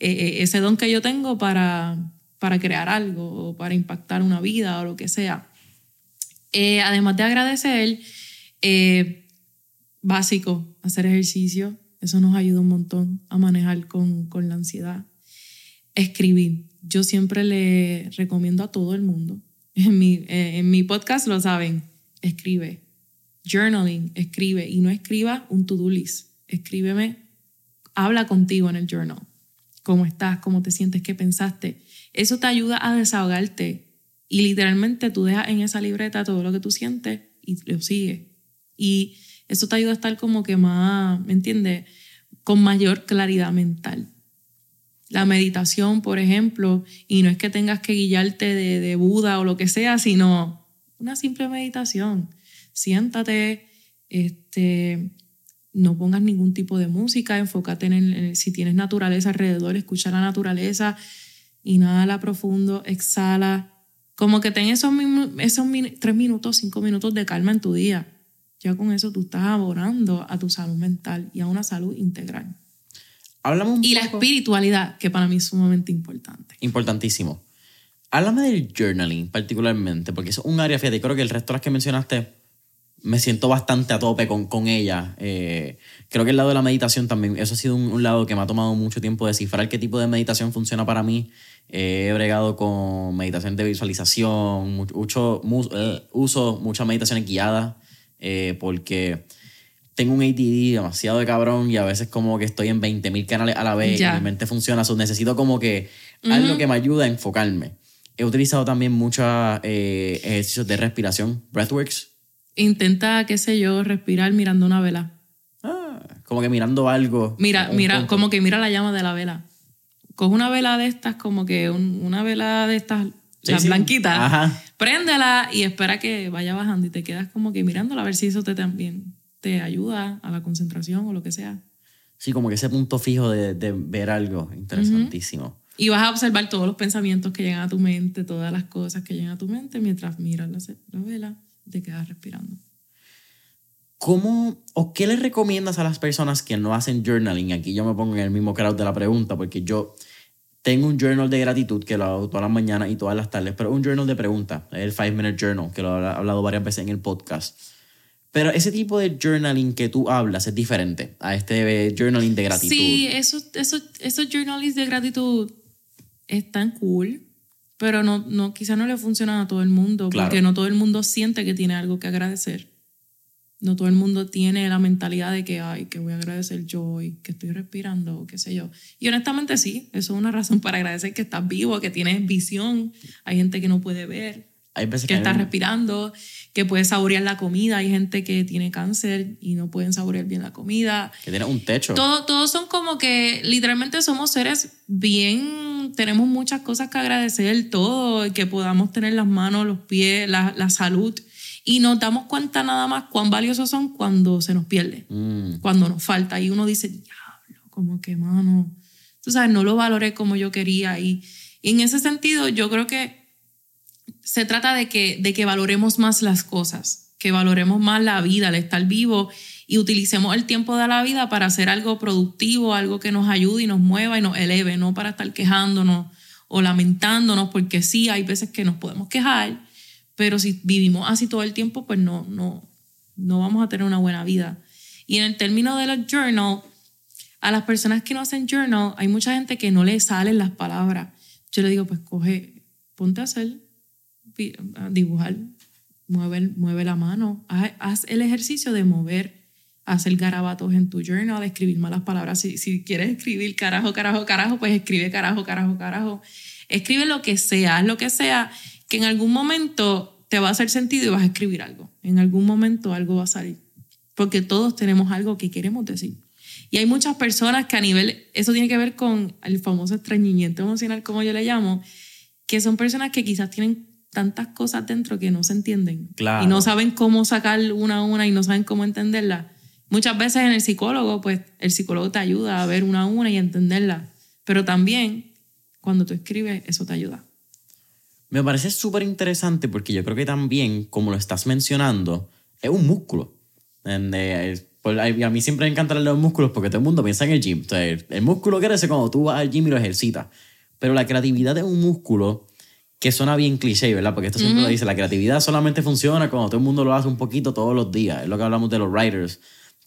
eh, ese don que yo tengo para, para crear algo o para impactar una vida o lo que sea. Eh, además de agradecer, básico, hacer ejercicio, eso nos ayuda un montón a manejar con, con la ansiedad escribir. Yo siempre le recomiendo a todo el mundo. En mi, eh, en mi podcast lo saben, escribe. Journaling, escribe. Y no escriba un to-do list. escríbeme, habla contigo en el journal. ¿Cómo estás? ¿Cómo te sientes? ¿Qué pensaste? Eso te ayuda a desahogarte y literalmente tú dejas en esa libreta todo lo que tú sientes y lo sigues. Y eso te ayuda a estar como que más, ¿me entiendes? Con mayor claridad mental. La meditación, por ejemplo, y no es que tengas que guiarte de, de Buda o lo que sea, sino una simple meditación. Siéntate, este, no pongas ningún tipo de música, enfócate en si tienes naturaleza alrededor, escucha la naturaleza, inhala profundo, exhala. Como que ten esos, esos tres minutos, cinco minutos de calma en tu día. Ya con eso tú estás abonando a tu salud mental y a una salud integral. Hablamos y la espiritualidad, que para mí es sumamente importante. Importantísimo. Háblame del journaling particularmente, porque es un área, fíjate, creo que el resto de las que mencionaste me siento bastante a tope con, con ella. Eh, creo que el lado de la meditación también, eso ha sido un, lado que me ha tomado mucho tiempo descifrar qué tipo de meditación funciona para mí. Eh, he bregado con meditación de visualización, mucho, eh, uso muchas meditaciones guiadas, porque tengo un ADD demasiado de cabrón y a veces como que estoy en 20.000 canales a la vez y mi mente funciona. So necesito como que algo que me ayude a enfocarme. He utilizado también muchos ejercicios de respiración, breathworks, Intenta, qué sé yo, respirar mirando una vela. Ah, como que mirando algo. Mira, mira, como que mira la llama de la vela. Coge una vela de estas, como que una vela de estas, las blanquitas, Ajá. préndela y espera que vaya bajando y te quedas como que mirándola a ver si eso te también te ayuda a la concentración o lo que sea. Sí, como que ese punto fijo de, de ver algo interesantísimo. Y vas a observar todos los pensamientos que llegan a tu mente, todas las cosas que llegan a tu mente mientras miras la, la vela te quedas respirando. ¿Cómo o qué le recomiendas a las personas que no hacen journaling? Aquí yo me pongo en el mismo crowd de la pregunta porque yo tengo un journal de gratitud que lo hago todas las mañanas y todas las tardes, pero un journal de preguntas, el Five Minute Journal, que lo he hablado varias veces en el podcast. Pero ese tipo de journaling que tú hablas es diferente a este journaling de gratitud. Sí, esos, esos, esos journalings de gratitud están cool pero no, no, quizá no le funcionan a todo el mundo, porque no todo el mundo siente que tiene algo que agradecer. No todo el mundo tiene la mentalidad de que, ay, que voy a agradecer yo y que estoy respirando, o qué sé yo. Y honestamente sí, eso es una razón para agradecer que estás vivo, que tienes visión. Hay gente que no puede ver, hay veces que, está respirando, que puede saborear la comida. Hay gente que tiene cáncer y no pueden saborear bien la comida. Que tiene un techo. Todo, todos son como que literalmente somos seres bien, tenemos muchas cosas que agradecer, todo, que podamos tener las manos, los pies, la, la salud. Y nos damos cuenta nada más cuán valiosos son cuando se nos pierde, mm. cuando nos falta. Y uno dice, diablo, como que, mano, tú sabes, no lo valoré como yo quería. Y, y en ese sentido, yo creo que se trata de que, de que valoremos más las cosas, que valoremos más la vida, el estar vivo y utilicemos el tiempo de la vida para hacer algo productivo, algo que nos ayude y nos mueva y nos eleve, no para estar quejándonos o lamentándonos, porque sí, hay veces que nos podemos quejar, pero si vivimos así todo el tiempo, pues no, no, no vamos a tener una buena vida. Y en el término de los journal, a las personas que no hacen journal, hay mucha gente que no le salen las palabras. Yo le digo, pues coge, ponte a hacer dibujar, mueve, mueve la mano, haz, el ejercicio de mover, hacer garabatos en tu journal, escribir malas palabras. Si, si quieres escribir carajo, carajo, carajo, pues escribe carajo, carajo, carajo. Escribe lo que sea, lo que sea, que en algún momento te va a hacer sentido y vas a escribir algo. En algún momento algo va a salir. Porque todos tenemos algo que queremos decir. Y hay muchas personas que a nivel, eso tiene que ver con el famoso estreñimiento emocional, como yo le llamo, que son personas que quizás tienen tantas cosas dentro que no se entienden y no saben cómo sacar una a una y no saben cómo entenderla. Muchas veces en el psicólogo, pues el psicólogo te ayuda a ver una a una y entenderla, pero también cuando tú escribes, eso te ayuda. Me parece súper interesante porque yo creo que también, como lo estás mencionando, es un músculo. Pues, a mí siempre me encanta los músculos porque todo el mundo piensa en el gym. el músculo crece cuando tú vas al gym y lo ejercitas. Pero la creatividad es un músculo que suena bien cliché, ¿verdad? Porque esto siempre lo dice, la creatividad solamente funciona cuando todo el mundo lo hace un poquito todos los días. Es lo que hablamos de los writers.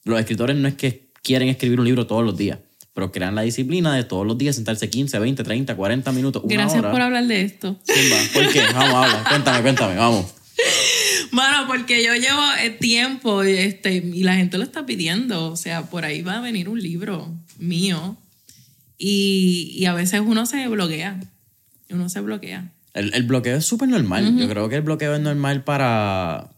Los escritores no es que quieren escribir un libro todos los días, pero crean la disciplina de todos los días sentarse 15, 20, 30, 40 minutos, una Gracias por hablar de esto. ¿Por qué? Vamos, habla. Cuéntame, cuéntame, vamos. Bueno, porque yo llevo eh, tiempo este, y la gente lo está pidiendo. O sea, por ahí va a venir un libro mío. Y, y a veces uno se bloquea. Uno se bloquea. El, el bloqueo es súper normal. Yo creo que el bloqueo es normal para.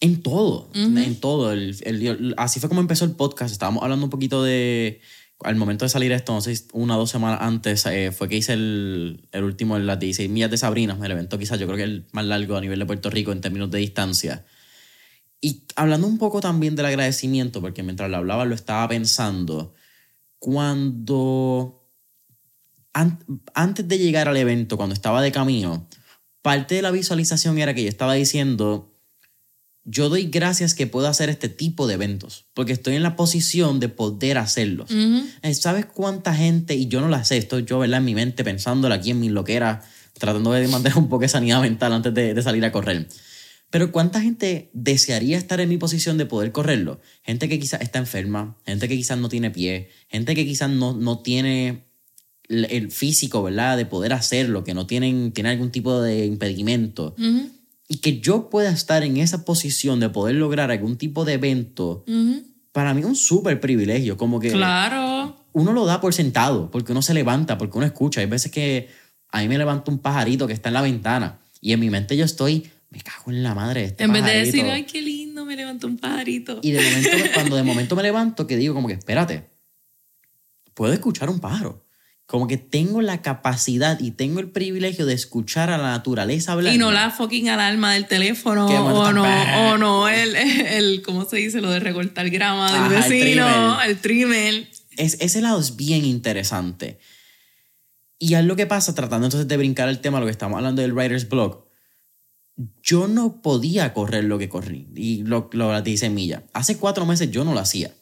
En todo. En todo. El, el- así fue como empezó el podcast. Estábamos hablando un poquito de. Al momento de salir esto, no sé, una o dos semanas antes, eh, fue que hice el, el último, las 16 millas de Sabrina, el evento quizás yo creo que el más largo a nivel de Puerto Rico en términos de distancia. Y hablando un poco también del agradecimiento, porque mientras lo hablaba lo estaba pensando, cuando an- antes de llegar al evento, cuando estaba de camino, parte de la visualización era que yo estaba diciendo, yo doy gracias que puedo hacer este tipo de eventos, porque estoy en la posición de poder hacerlos. Eh, ¿Sabes cuánta gente, y yo no la sé, estoy yo, ¿verdad? En mi mente pensándolo aquí en mi loquera, tratando de mantener un poco de sanidad mental antes de, de salir a correr. Pero ¿cuánta gente desearía estar en mi posición de poder correrlo? Gente que quizás está enferma, gente que quizás no tiene pie, gente que quizás no, no tiene el físico, ¿verdad? De poder hacerlo, que no tienen, tiene algún tipo de impedimento. Ujú. Y que yo pueda estar en esa posición de poder lograr algún tipo de evento, Ujú. para mí es un súper privilegio. Como que Claro. uno lo da por sentado, porque uno se levanta, porque uno escucha. Hay veces que a mí me levanta un pajarito que está en la ventana y en mi mente yo estoy, me cago en la madre de este En vez de pajarito. decir, ay, qué lindo, me levantó un pajarito. Y de momento, cuando de momento me levanto, que digo como que, espérate, puedo escuchar un pájaro. Como que tengo la capacidad y tengo el privilegio de escuchar a la naturaleza hablar. Y no la fucking alarma del teléfono o no, o no el, el, ¿cómo se dice? Lo de recortar grama del Ajá, el vecino, el trimmer. Es, ese lado es bien interesante. Y es lo que pasa, tratando entonces de brincar el tema, lo que estamos hablando del writer's blog. Yo no podía correr lo que corrí. Y lo, lo las 16 millas. Hace cuatro meses yo no lo hacía.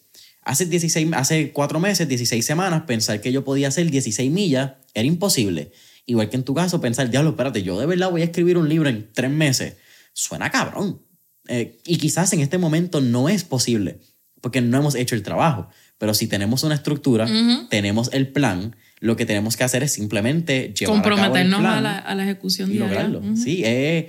Hace, 16, hace cuatro meses, 16 semanas, pensar que yo podía hacer 16 millas era imposible. Igual que en tu caso, pensar, diablo, espérate, yo de verdad voy a escribir un libro en tres meses. Suena cabrón. Eh, y quizás en este momento no es posible, porque no hemos hecho el trabajo. Pero si tenemos una estructura, tenemos el plan, lo que tenemos que hacer es simplemente llevar a cabo el Comprometernos plan a la, a la ejecución y diaria. lograrlo. Sí, es,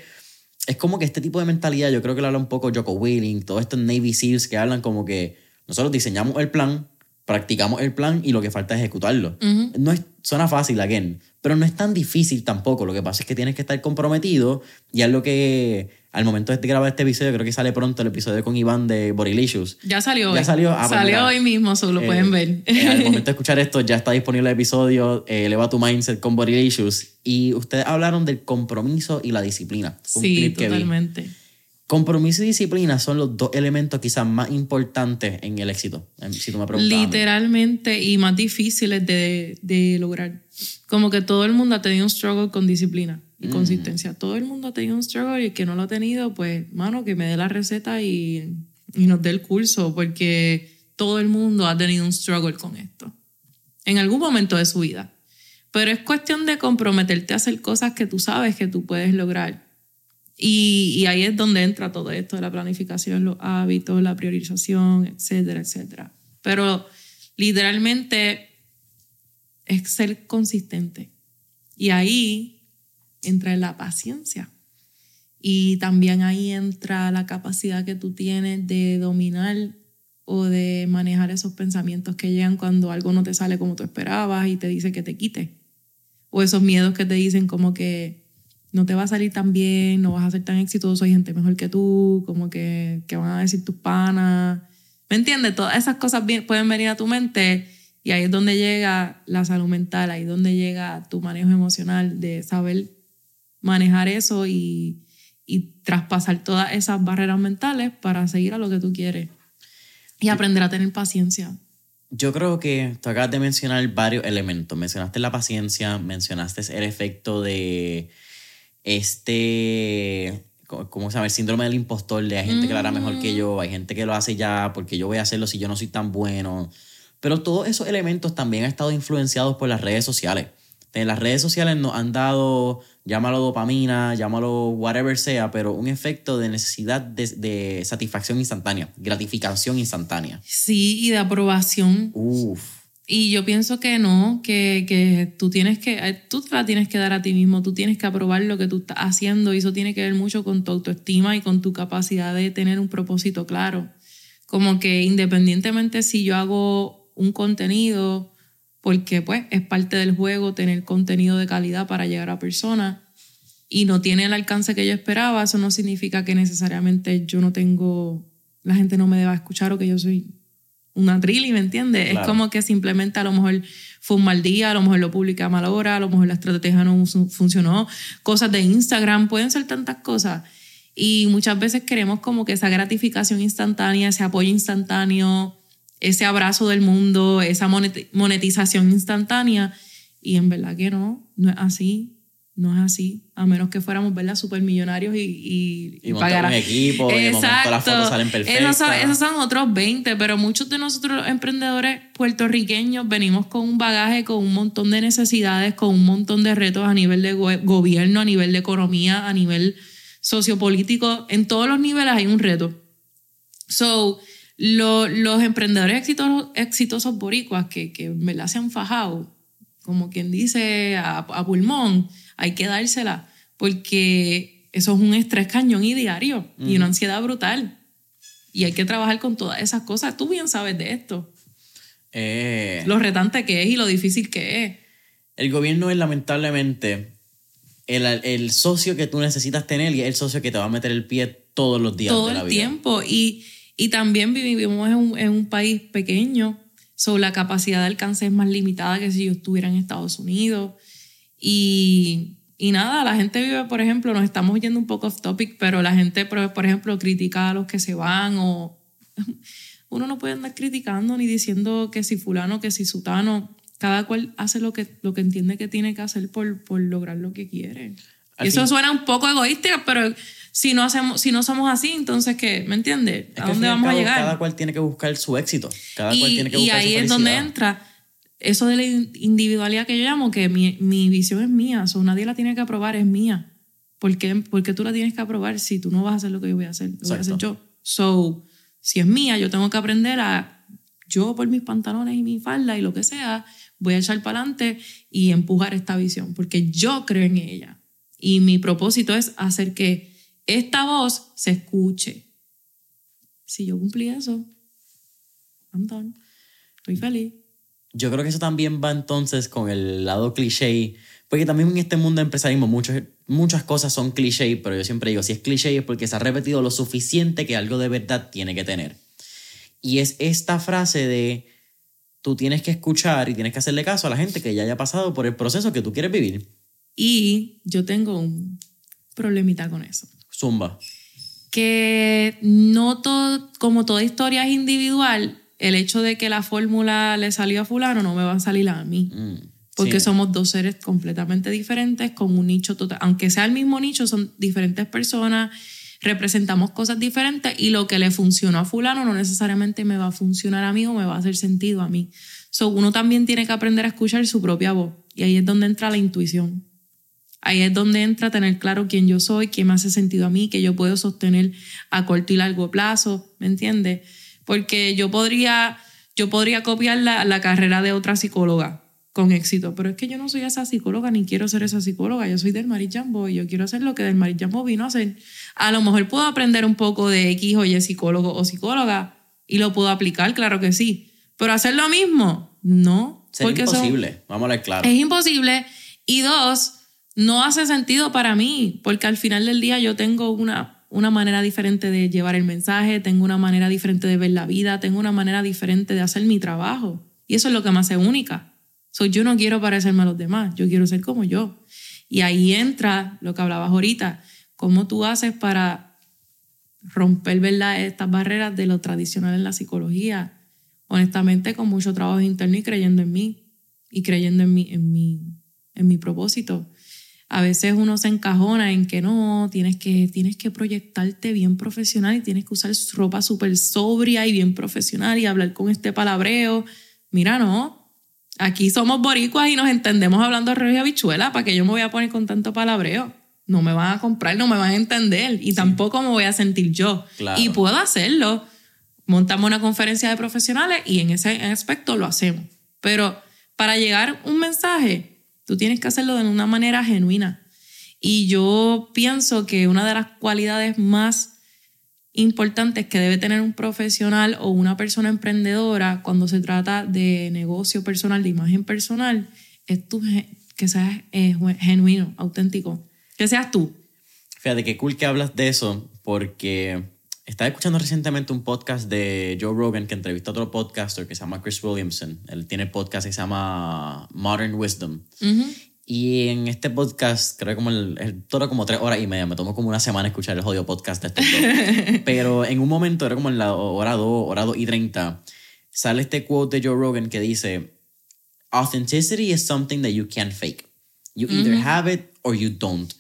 es como que este tipo de mentalidad, yo creo que lo habla un poco Jocko Willing, todos estos Navy SEALs que hablan como que nosotros diseñamos el plan, practicamos el plan y lo que falta es ejecutarlo. No es, suena fácil, again, pero no es tan difícil tampoco. Lo que pasa es que tienes que estar comprometido y es lo que al momento de grabar este episodio, creo que sale pronto el episodio con Iván de Borilicious. Ya salió Ya hoy. salió. Ah, pues salió mira. hoy mismo, solo lo Eh, pueden ver. eh, al momento de escuchar esto, ya está disponible el episodio eh, Eleva tu Mindset con Borilicious. Y ustedes hablaron del compromiso y la disciplina. Un sí, clip que vi. Compromiso y disciplina son los dos elementos quizás más importantes en el éxito, em, si tú me preguntas. Literalmente y más difíciles de, de lograr. Como que todo el mundo ha tenido un struggle con disciplina Mm. y consistencia. Todo el mundo ha tenido un struggle y el que no lo ha tenido, pues, mano, que me dé la receta y, y nos dé el curso, porque todo el mundo ha tenido un struggle con esto. En algún momento de su vida. Pero es cuestión de comprometerte a hacer cosas que tú sabes que tú puedes lograr. Y, ahí es donde entra todo esto la planificación, los hábitos, la priorización, etcétera, etcétera. Pero literalmente es ser consistente. Y ahí entra la paciencia. Y también ahí entra la capacidad que tú tienes de dominar o de manejar esos pensamientos que llegan cuando algo no te sale como tú esperabas y te dice que te quite. O esos miedos que te dicen como que no te va a salir tan bien, no vas a ser tan exitoso, hay gente mejor que tú, como que, que van a decir tus panas. ¿Me entiendes? Todas esas cosas bien- pueden venir a tu mente y ahí es donde llega la salud mental, ahí es donde llega tu manejo emocional de saber manejar eso y, y traspasar todas esas barreras mentales para seguir a lo que tú quieres y aprender a tener paciencia. Yo creo que tú acabas de mencionar varios elementos. Mencionaste la paciencia, mencionaste el efecto de este, ¿cómo se llama? El síndrome del impostor, de hay gente que lo hará mejor que yo, hay gente que lo hace ya porque yo voy a hacerlo si yo no soy tan bueno. Pero todos esos elementos también han estado influenciados por las redes sociales. En las redes sociales nos han dado, llámalo dopamina, llámalo whatever sea, pero un efecto de necesidad de, de satisfacción instantánea, gratificación instantánea. Sí, y de aprobación. Uf. Y yo pienso que no, que, que tú tienes que, eh, tú te la tienes que dar a ti mismo, tú tienes que aprobar lo que tú estás haciendo y eso tiene que ver mucho con tu autoestima y con tu capacidad de tener un propósito claro. Como que independientemente si yo hago un contenido, porque pues es parte del juego tener contenido de calidad para llegar a personas y no tiene el alcance que yo esperaba, eso no significa que necesariamente yo no tengo, la gente no me deba escuchar o que yo soy una trilly, ¿me entiendes? Es como que simplemente a lo mejor fue un mal día, a lo mejor lo publiqué a mal hora, a lo mejor la estrategia no funcionó, cosas de Instagram, pueden ser tantas cosas. Y muchas veces queremos como que esa gratificación instantánea, ese apoyo instantáneo, ese abrazo del mundo, esa monetización instantánea. Y en verdad que no, no es así. No es así, a menos que fuéramos, ¿verdad? Supermillonarios y, y, y, un equipo, Exacto. las fotos salen perfectas. Esos son, otros 20, pero muchos de nosotros los emprendedores puertorriqueños venimos con un bagaje, con un montón de necesidades, con un montón de retos a nivel de gobierno, a nivel de economía, a nivel sociopolítico. En todos los niveles hay un reto. So, los emprendedores exitosos, exitosos boricuas que, que ¿verdad? se han fajado, como quien dice, a, a pulmón, hay que dársela, porque eso es un estrés cañón y diario y una ansiedad brutal. Y hay que trabajar con todas esas cosas. Tú bien sabes de esto. Eh, lo retante que es y lo difícil que es. El gobierno es lamentablemente el, el, socio que tú necesitas tener y es el socio que te va a meter el pie todos los días. Todo de la el vida. tiempo. Y, y también vivimos en un, en un país pequeño, so la capacidad de alcance es más limitada que si yo estuviera en Estados Unidos. Y, y nada, la gente vive, por ejemplo, nos estamos yendo un poco off topic, pero la gente, por ejemplo, critica a los que se van o uno no puede andar criticando ni diciendo que si fulano, que si sutano, cada cual hace lo que, lo que entiende que tiene que hacer por, por lograr lo que quiere. y eso suena un poco egoísta, pero si no, hacemos, si no somos así, entonces, ¿qué? ¿Me entiendes? ¿A dónde vamos a llegar? Cada cual tiene que buscar su éxito. Cada y, cual tiene que y ahí es donde entra eso de la individualidad que yo llamo, que mi, mi visión es mía, o nadie la tiene que aprobar, es mía. ¿Por qué, porque tú la tienes que aprobar si tú no vas a hacer lo que yo voy a hacer? Lo voy a hacer yo. So, si es mía, yo tengo que aprender a, yo por mis pantalones y mi falda y lo que sea, voy a echar para adelante y empujar esta visión, porque yo creo en ella. Y mi propósito es hacer que esta voz se escuche. Si yo cumplí eso, I'm done. Estoy feliz yo creo que eso también va entonces con el lado cliché, porque también en este mundo de empresarismo muchas, muchas cosas son cliché, pero yo siempre digo, si es cliché es porque se ha repetido lo suficiente que algo de verdad tiene que tener. Y es esta frase de, tú tienes que escuchar y tienes que hacerle caso a la gente que ya haya pasado por el proceso que tú quieres vivir. Y yo tengo un problemita con eso. Zumba. Que no todo, como toda historia es individual, el hecho de que la fórmula le salió a fulano no me va a salir a mí. Mm, porque sí. somos dos seres completamente diferentes, con un nicho total. Aunque sea el mismo nicho, son diferentes personas, representamos cosas diferentes y lo que le funcionó a fulano no necesariamente me va a funcionar a mí o me va a hacer sentido a mí. So, uno también tiene que aprender a escuchar su propia voz y ahí es donde entra la intuición. Ahí es donde entra tener claro quién yo soy, quién me hace sentido a mí, que yo puedo sostener a corto y largo plazo, ¿me entiendes? Porque yo podría, yo podría copiar la, la, carrera de otra psicóloga con éxito, pero es que yo no soy esa psicóloga ni quiero ser esa psicóloga, yo soy del Marit Jambo y yo quiero hacer lo que del Marit Jambo vino a hacer. A lo mejor puedo aprender un poco de X o Y psicólogo o psicóloga y lo puedo aplicar, claro que sí, pero hacer lo mismo, no. Es imposible, eso, vamos a ver claro. Es imposible. Y dos, no hace sentido para mí, porque al final del día yo tengo una una manera diferente de llevar el mensaje, tengo una manera diferente de ver la vida, tengo una manera diferente de hacer mi trabajo. Y eso es lo que me hace única. So, yo no quiero parecerme a los demás, yo quiero ser como yo. Y ahí entra lo que hablabas ahorita, cómo tú haces para romper ¿verdad? estas barreras de lo tradicional en la psicología. Honestamente, con mucho trabajo interno y creyendo en mí y creyendo en mi, en mi, en mi propósito a veces uno se encajona en que no, tienes que, tienes que proyectarte bien profesional y tienes que usar ropa súper sobria y bien profesional y hablar con este palabreo. Mira, no, aquí somos boricuas y nos entendemos hablando arroz y habichuela, ¿para que yo me voy a poner con tanto palabreo? No me van a comprar, no me van a entender y sí. tampoco me voy a sentir yo. Claro. Y puedo hacerlo. Montamos una conferencia de profesionales y en ese aspecto lo hacemos. Pero para llegar un mensaje, tú tienes que hacerlo de una manera genuina. Y yo pienso que una de las cualidades más importantes que debe tener un profesional o una persona emprendedora cuando se trata de negocio personal, de imagen personal, es que seas eh, genuino, auténtico, que seas tú. Fíjate, qué cool que hablas de eso, porque estaba escuchando recientemente un podcast de Joe Rogan que entrevistó a otro podcaster que se llama Chris Williamson. Él tiene podcast que se llama Modern Wisdom. Y en este podcast, creo que como el, el, todo como tres horas y media. Me tomó como una semana escuchar el jodido podcast de este Pero en un momento, era como en la hora 2, hora 2 y 30, sale este quote de Joe Rogan que dice: Authenticity is something that you can't fake. You either have it or you don't.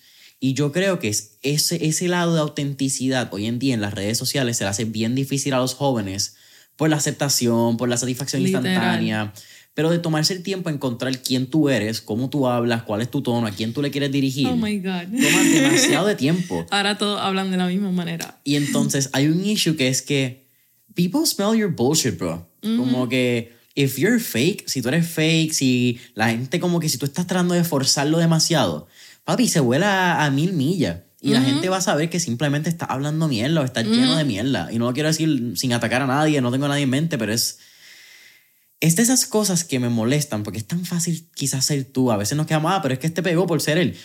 Y yo creo que es ese, ese lado de autenticidad hoy en día en las redes sociales se le hace bien difícil a los jóvenes por la aceptación, por la satisfacción instantánea, pero de tomarse el tiempo a encontrar quién tú eres, cómo tú hablas, cuál es tu tono, a quién tú le quieres dirigir. Oh my God. Toma demasiado de tiempo. Ahora todos hablan de la misma manera. Y entonces hay un issue que es que people smell your bullshit, bro. Como que if you're fake, si tú eres fake, si la gente como que si tú estás tratando de forzarlo demasiado, papi, se vuela a, mil millas. Y la gente va a saber que simplemente está hablando mierda o está lleno de mierda. Y no lo quiero decir sin atacar a nadie, no tengo a nadie en mente, pero es... Es de esas cosas que me molestan, porque es tan fácil quizás ser tú. A veces nos quedamos, ah, pero es que este pegó por ser él.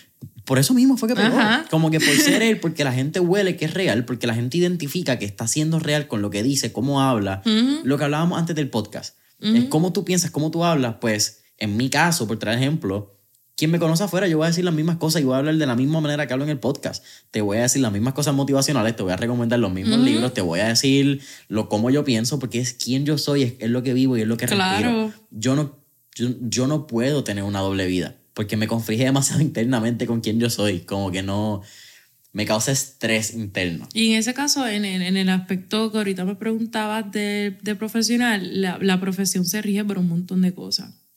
Por eso mismo fue que pegó. Como que por ser él, porque la gente huele que es real, porque la gente identifica que está siendo real con lo que dice, cómo habla. Lo que hablábamos antes del podcast. Es cómo tú piensas, cómo tú hablas. Pues, en mi caso, por traer ejemplo, quien me conoce afuera, yo voy a decir las mismas cosas y voy a hablar de la misma manera que hablo en el podcast. Te voy a decir las mismas cosas motivacionales, te voy a recomendar los mismos libros, te voy a decir lo cómo yo pienso, porque es quien yo soy, es, lo que vivo y es lo que claro. Yo no, yo, no puedo tener una doble vida, porque me conflige demasiado internamente con quien yo soy, como que no me causa estrés interno. Y en ese caso, en, en, el aspecto que ahorita me preguntabas de, de profesional, la, la profesión se rige por un montón de cosas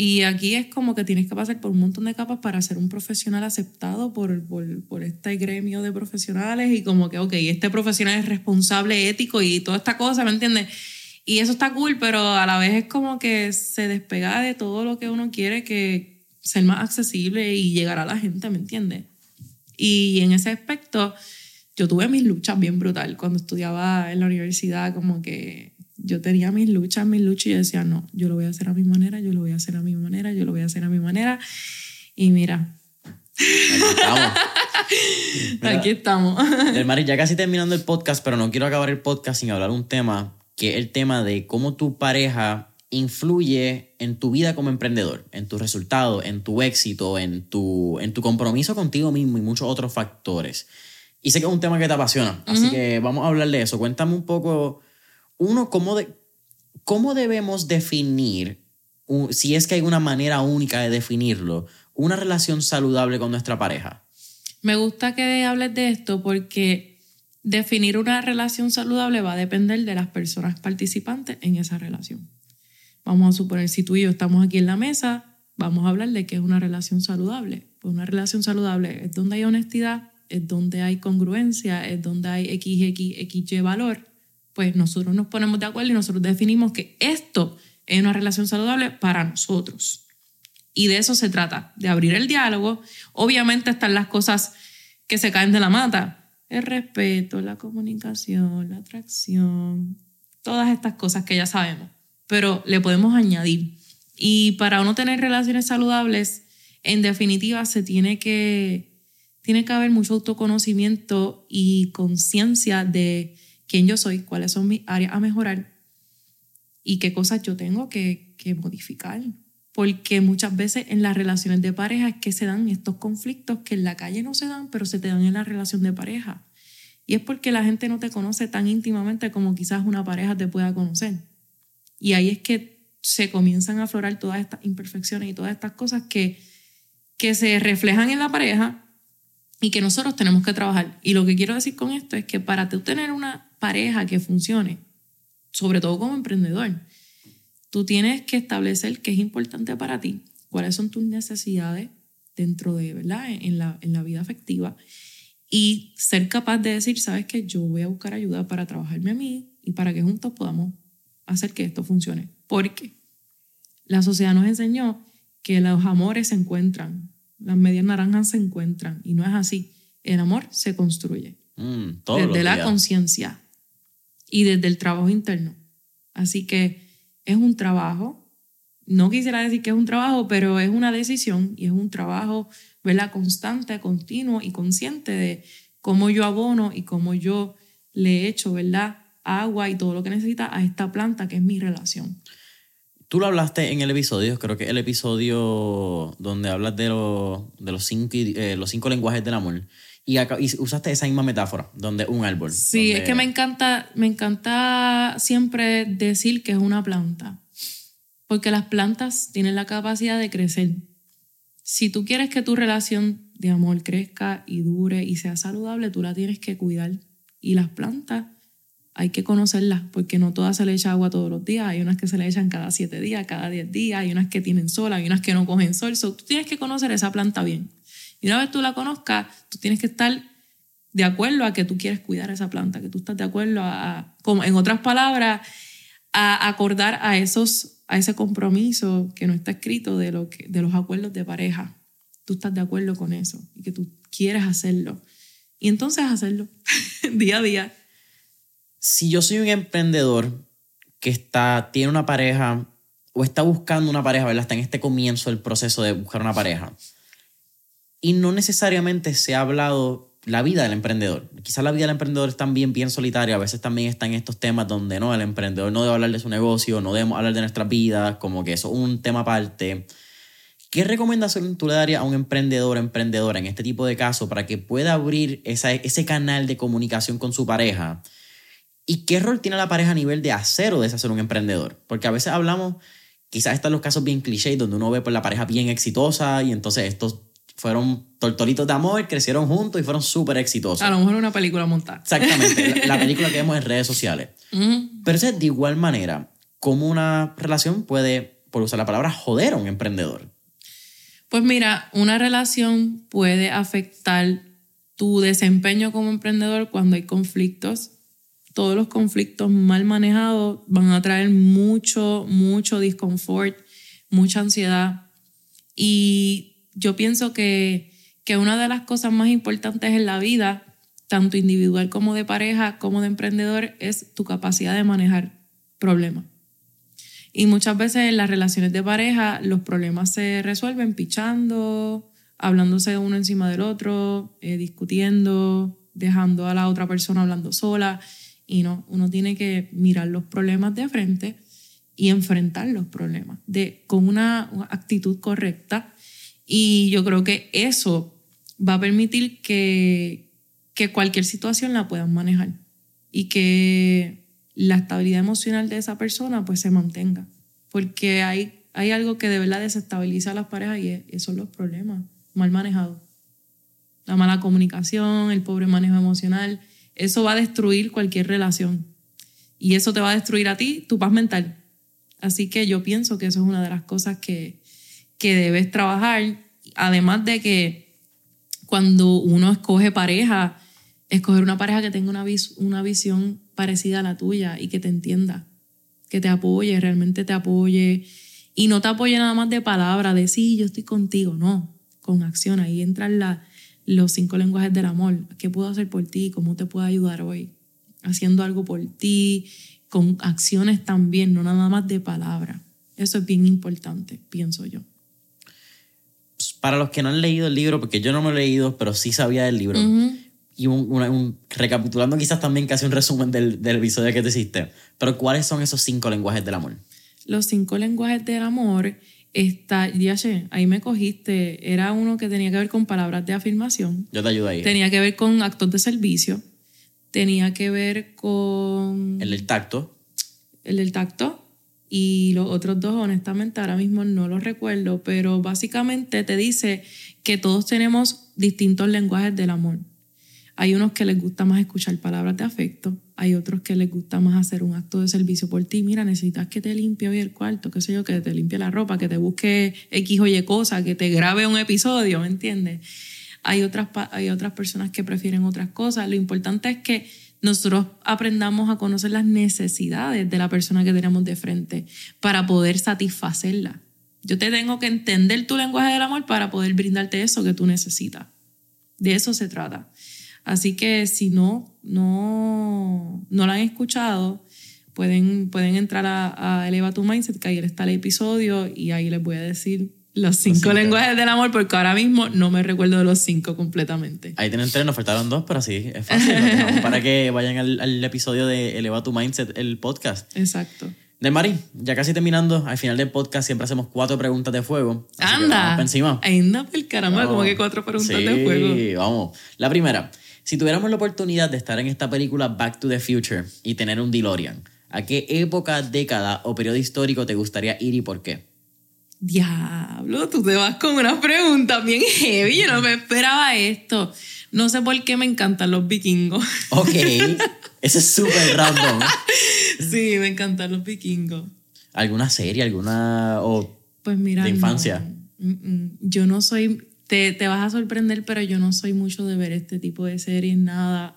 y aquí es como que tienes que pasar por un montón de capas para ser un profesional aceptado por, por, por, este gremio de profesionales y como que, ok, este profesional es responsable, ético y toda esta cosa, ¿me entiendes? Y eso está cool, pero a la vez es como que se despega de todo lo que uno quiere que ser más accesible y llegar a la gente, ¿me entiendes? Y en ese aspecto, yo tuve mis luchas bien brutal cuando estudiaba en la universidad, como que yo tenía mis luchas, mis luchas y decía, no, yo lo voy a hacer a mi manera, yo lo voy a hacer a mi manera, yo lo voy a hacer a mi manera. Y mira. Aquí estamos. Aquí estamos. Mari, ya casi terminando el podcast, pero no quiero acabar el podcast sin hablar un tema, que es el tema de cómo tu pareja influye en tu vida como emprendedor, en tus resultados, en tu éxito, en tu, en tu compromiso contigo mismo y muchos otros factores. Y sé que es un tema que te apasiona, así que vamos a hablar de eso. Cuéntame un poco uno, ¿cómo, de, cómo debemos definir, si es que hay una manera única de definirlo, una relación saludable con nuestra pareja? Me gusta que hables de esto porque definir una relación saludable va a depender de las personas participantes en esa relación. Vamos a suponer, si tú y yo estamos aquí en la mesa, vamos a hablar de qué es una relación saludable. Pues una relación saludable es donde hay honestidad, es donde hay congruencia, es donde hay X, X, X, Y valor pues nosotros nos ponemos de acuerdo y nosotros definimos que esto es una relación saludable para nosotros. Y de eso se trata, de abrir el diálogo. Obviamente están las cosas que se caen de la mata. El respeto, la comunicación, la atracción, todas estas cosas que ya sabemos, pero le podemos añadir. Y para uno tener relaciones saludables, en definitiva, se tiene que, tiene que haber mucho autoconocimiento y conciencia de quién yo soy, cuáles son mis áreas a mejorar y qué cosas yo tengo que, que modificar. Porque muchas veces en las relaciones de pareja es que se dan estos conflictos que en la calle no se dan, pero se te dan en la relación de pareja. Y es porque la gente no te conoce tan íntimamente como quizás una pareja te pueda conocer. Y ahí es que se comienzan a aflorar todas estas imperfecciones y todas estas cosas que, que se reflejan en la pareja y que nosotros tenemos que trabajar. Y lo que quiero decir con esto es que para tú tener una pareja que funcione, sobre todo como emprendedor, tú tienes que establecer qué es importante para ti, cuáles son tus necesidades dentro de, ¿verdad? En la, en la vida afectiva y ser capaz de decir, sabes que yo voy a buscar ayuda para trabajarme a mí y para que juntos podamos hacer que esto funcione. Porque la sociedad nos enseñó que los amores se encuentran, las medias naranjas se encuentran y no es así. El amor se construye Mm, desde la conciencia y desde el trabajo interno. Así que es un trabajo. No quisiera decir que es un trabajo, pero es una decisión y es un trabajo, ¿verdad? Constante, continuo y consciente de cómo yo abono y cómo yo le echo, ¿verdad? Agua y todo lo que necesita a esta planta que es mi relación. Tú lo hablaste en el episodio, creo que el episodio donde hablas de, de los, cinco, eh, los cinco lenguajes del amor. Y, usaste esa misma metáfora, donde un árbol. Sí, es que me encanta, me encanta siempre decir que es una planta, porque las plantas tienen la capacidad de crecer. Si tú quieres que tu relación de amor crezca y dure y sea saludable, tú la tienes que cuidar. Y las plantas hay que conocerlas, porque no todas se le echa agua todos los días. Hay unas que se le echan cada siete días, cada diez días, hay unas que tienen sol, hay unas que no cogen sol. tú tienes que conocer esa planta bien. Y una vez tú la conozcas, tú tienes que estar de acuerdo a que tú quieres cuidar esa planta, que tú estás de acuerdo a, como en otras palabras, a acordar a, esos, a ese compromiso que no está escrito de, lo de los acuerdos de pareja. Tú estás de acuerdo con eso y que tú quieres hacerlo. Y entonces hacerlo día a día. Si yo soy un emprendedor que está, tiene una pareja o está buscando una pareja, ¿verdad? Está en este comienzo del proceso de buscar una pareja y no necesariamente se ha hablado la vida del emprendedor. Quizás la vida del emprendedor es también bien solitaria, a veces también está en estos temas donde no, el emprendedor no debe hablar de su negocio, no debemos hablar de nuestras vidas, como que eso es un tema aparte. ¿Qué recomendación tú le darías a un emprendedor o emprendedora en este tipo de casos para que pueda abrir ese canal de comunicación con su pareja? ¿Y qué rol tiene la pareja a nivel de hacer o deshacer un emprendedor? Porque a veces hablamos, quizás están los casos bien clichés donde uno ve por la pareja bien exitosa y entonces estos fueron tortolitos de amor, crecieron juntos y fueron súper exitosos. A lo mejor una película montada. Exactamente, la, película que vemos en redes sociales. Pero es de igual manera, ¿cómo una relación puede, por usar la palabra, joder a un emprendedor? Pues mira, una relación puede afectar tu desempeño como emprendedor cuando hay conflictos. Todos los conflictos mal manejados van a traer mucho, mucho disconfort, mucha ansiedad. Y yo pienso que, que una de las cosas más importantes en la vida, tanto individual como de pareja, como de emprendedor, es tu capacidad de manejar problemas. Y muchas veces en las relaciones de pareja los problemas se resuelven pichando, hablándose uno encima del otro, eh, discutiendo, dejando a la otra persona hablando sola. Y no, uno tiene que mirar los problemas de frente y enfrentar los problemas de, con una actitud correcta y yo creo que eso va a permitir que, que cualquier situación la puedan manejar y que la estabilidad emocional de esa persona pues se mantenga. Porque hay, hay algo que de verdad desestabiliza a las parejas y esos son los problemas mal manejados. La mala comunicación, el pobre manejo emocional, eso va a destruir cualquier relación. Y eso te va a destruir a ti, tu paz mental. Así que yo pienso que eso es una de las cosas que, que debes trabajar, además de que cuando uno escoge pareja, escoger una pareja que tenga una, una visión parecida a la tuya y que te entienda, que te apoye, realmente te apoye y no te apoye nada más de palabra, de sí, yo estoy contigo, no, con acción, ahí entran la, los cinco lenguajes del amor, ¿qué puedo hacer por ti? ¿Cómo te puedo ayudar hoy? Haciendo algo por ti, con acciones también, no nada más de palabra. Eso es bien importante, pienso yo para los que no han leído el libro, porque yo no lo he leído, pero sí sabía del libro, y un, recapitulando quizás también casi un resumen del, del episodio que te hiciste, pero ¿cuáles son esos cinco lenguajes del amor? Los cinco lenguajes del amor, está, ya sé, ahí me cogiste, era uno que tenía que ver con palabras de afirmación. Yo te ayudo ahí. Tenía que ver con actos de servicio, tenía que ver con... El del tacto. El del tacto, y los otros dos honestamente ahora mismo no los recuerdo, pero básicamente te dice que todos tenemos distintos lenguajes del amor. Hay unos que les gusta más escuchar palabras de afecto, hay otros que les gusta más hacer un acto de servicio por ti. Mira, necesitas que te limpie hoy el cuarto, qué sé yo, que te limpie la ropa, que te busque X o Y cosa, que te grabe un episodio, ¿me entiendes? Hay otras, hay otras personas que prefieren otras cosas. Lo importante es que nosotros aprendamos a conocer las necesidades de la persona que tenemos de frente para poder satisfacerla. Yo te tengo que entender tu lenguaje del amor para poder brindarte eso que tú necesitas. De eso se trata. Así que si no, no, no la han escuchado, pueden, pueden entrar a, a Eleva tu Mindset, que ahí está el episodio y ahí les voy a decir los cinco, lenguajes del amor, porque ahora mismo no me recuerdo de los cinco completamente. Ahí tienen tres, nos faltaron dos, pero sí, es fácil. para que vayan al, al, episodio de Eleva tu Mindset, el podcast. Exacto. De Mari, ya casi terminando, al final del podcast siempre hacemos cuatro preguntas de fuego. Anda. Vamos encima. Anda, el caramba, como que cuatro preguntas de fuego. Sí, vamos. La primera, si tuviéramos la oportunidad de estar en esta película Back to the Future y tener un DeLorean, ¿a qué época, década o periodo histórico te gustaría ir y por qué? Diablo, tú te vas con una pregunta bien heavy. Yo no me esperaba esto. No sé por qué me encantan los vikingos. Ok, eso es súper random. sí, me encantan los vikingos. ¿Alguna serie, alguna o pues mira, de infancia? No. Yo no soy, te, te vas a sorprender, pero yo no soy mucho de ver este tipo de series, nada.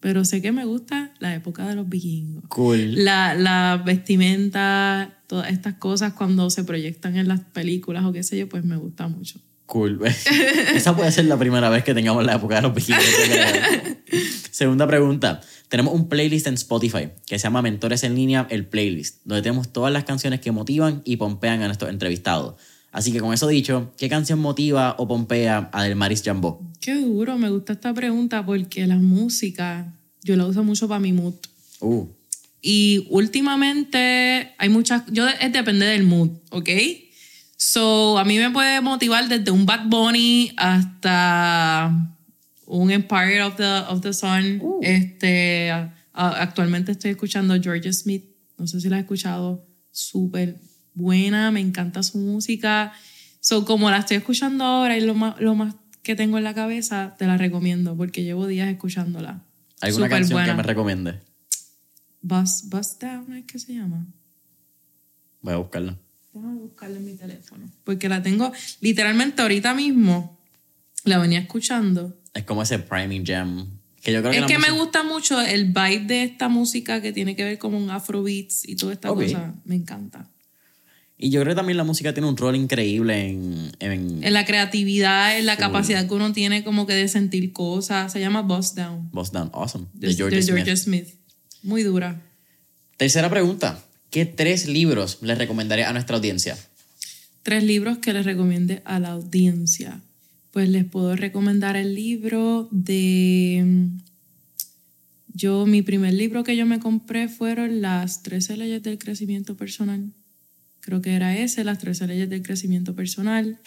Pero sé que me gusta la época de los vikingos. Cool. La, la vestimenta, todas estas cosas cuando se proyectan en las películas o qué sé yo, pues me gusta mucho. Cool. Esa puede ser la primera vez que tengamos la época de los vikingos. Segunda pregunta. Tenemos un playlist en Spotify que se llama Mentores en línea, el playlist, donde tenemos todas las canciones que motivan y pompean a nuestros entrevistados. Así que con eso dicho, ¿qué canción motiva o pompea a Del Maris Jambó? Qué duro, me gusta esta pregunta porque la música yo la uso mucho para mi mood. Uh. Y últimamente hay muchas, yo es depende del mood, ¿ok? So, a mí me puede motivar desde un Bad Bunny hasta un Empire of the, of the Sun. Uh. Este, actualmente estoy escuchando Georgia Smith, no sé si la has escuchado, súper buena, me encanta su música. So, como la estoy escuchando ahora y lo más, lo más que tengo en la cabeza, te la recomiendo porque llevo días escuchándola. ¿Alguna Súper canción buena. que me recomiende? Bust, Bust Down, ¿es que se llama? Voy a buscarla. Déjame buscarla en mi teléfono. Porque la tengo literalmente ahorita mismo. La venía escuchando. Es como ese priming jam. Que yo creo que Es que me gusta mucho el vibe de esta música que tiene que ver como un afrobeats y toda esta Ok. cosa. Me encanta. Y yo creo que también la música tiene un rol increíble en... en En la creatividad, en la capacidad que uno tiene como que de sentir cosas. Se llama Bust Down. Bust Down. Awesome. De, De de Smith. Georgia Smith. Muy dura. Tercera pregunta. ¿Qué tres libros le recomendaría a nuestra audiencia? Tres libros que les recomiende a la audiencia. Pues les puedo recomendar el libro de... mm, Yo, mi primer libro que yo me compré fueron las 13 leyes del crecimiento personal. Creo que era ese, las 13 leyes del crecimiento personal.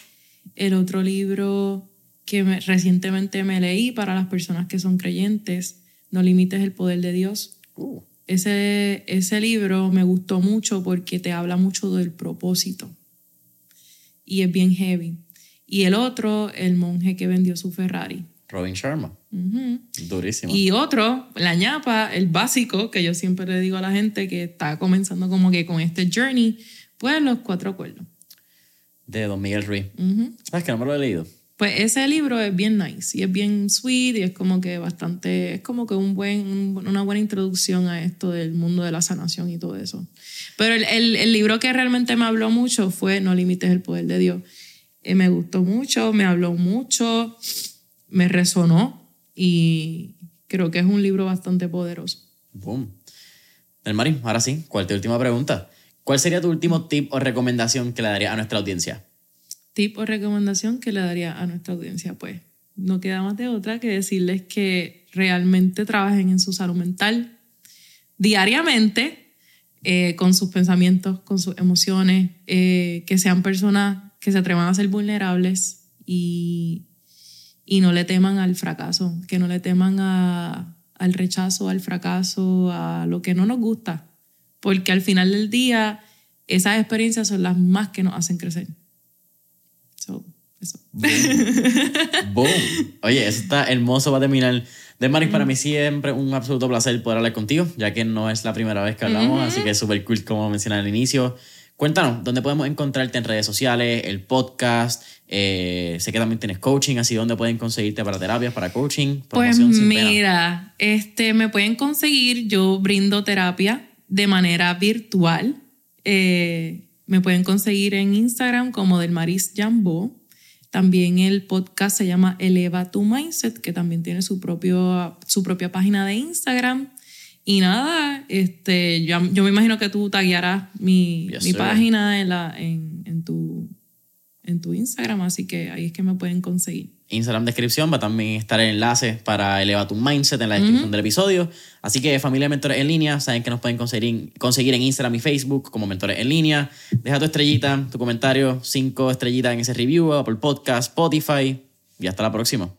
El otro libro que me- recientemente me leí para las personas que son creyentes, No limites el poder de Dios. Uh, Ese, ese libro me gustó mucho porque te habla mucho del propósito y es bien heavy. Y el otro, El monje que vendió su Ferrari. Robin Sharma. Durísimo. Y otro, La ñapa, el básico, que yo siempre le digo a la gente que está comenzando como que con este journey, pues Los Cuatro Acuerdos. De Don Miguel Ruiz. ¿Sabes que no me lo he leído? Pues ese libro es bien nice y es bien sweet y es como que bastante, es como que un buen, un- una buena introducción a esto del mundo de la sanación y todo eso. Pero el, el- el libro que realmente me habló mucho fue No limites el poder de Dios. Eh, me gustó mucho, me habló mucho, me resonó y creo que es un libro bastante poderoso. Boom. Del Mari, ahora sí, ¿cuál es tu última pregunta? ¿Cuál sería tu último tip o recomendación que le daría a nuestra audiencia? tip o recomendación que le daría a nuestra audiencia? Pues no queda más de otra que decirles que realmente trabajen en su salud mental diariamente, eh, con sus pensamientos, con sus emociones, eh, que sean personas que se atrevan a ser vulnerables y, y no le teman al fracaso, que no le teman a- al rechazo, al fracaso, a lo que no nos gusta, porque al final del día esas experiencias son las más que nos hacen crecer. So, eso. Boom. Oye, eso está hermoso para terminar. De Maris, para mí siempre un absoluto placer poder hablar contigo, ya que no es la primera vez que hablamos, así que es súper cool como mencioné al inicio. Cuéntanos, ¿dónde podemos encontrarte en redes sociales, el podcast? Eh, sé que también tienes coaching, así dónde pueden conseguirte para terapias, para coaching. Pues mira, este, me pueden conseguir, yo brindo terapia de manera virtual. Eh, me pueden conseguir en Instagram como del Maris Jambo. También el podcast se llama Eleva tu Mindset, que también tiene su, propio, su propia página de Instagram. Y nada, este, yo, yo me imagino que tú taguearás mi, Yes, mi página en, la, en, en, tu, en tu Instagram, así que ahí es que me pueden conseguir. Instagram descripción va a también estar el enlace para Eleva tu Mindset en la descripción del episodio. Así que familia de Mentores en línea, saben que nos pueden conseguir, conseguir en Instagram y Facebook como Mentores en línea. Deja tu estrellita, tu comentario, cinco estrellitas en ese review, Apple Podcast, Spotify y hasta la próxima.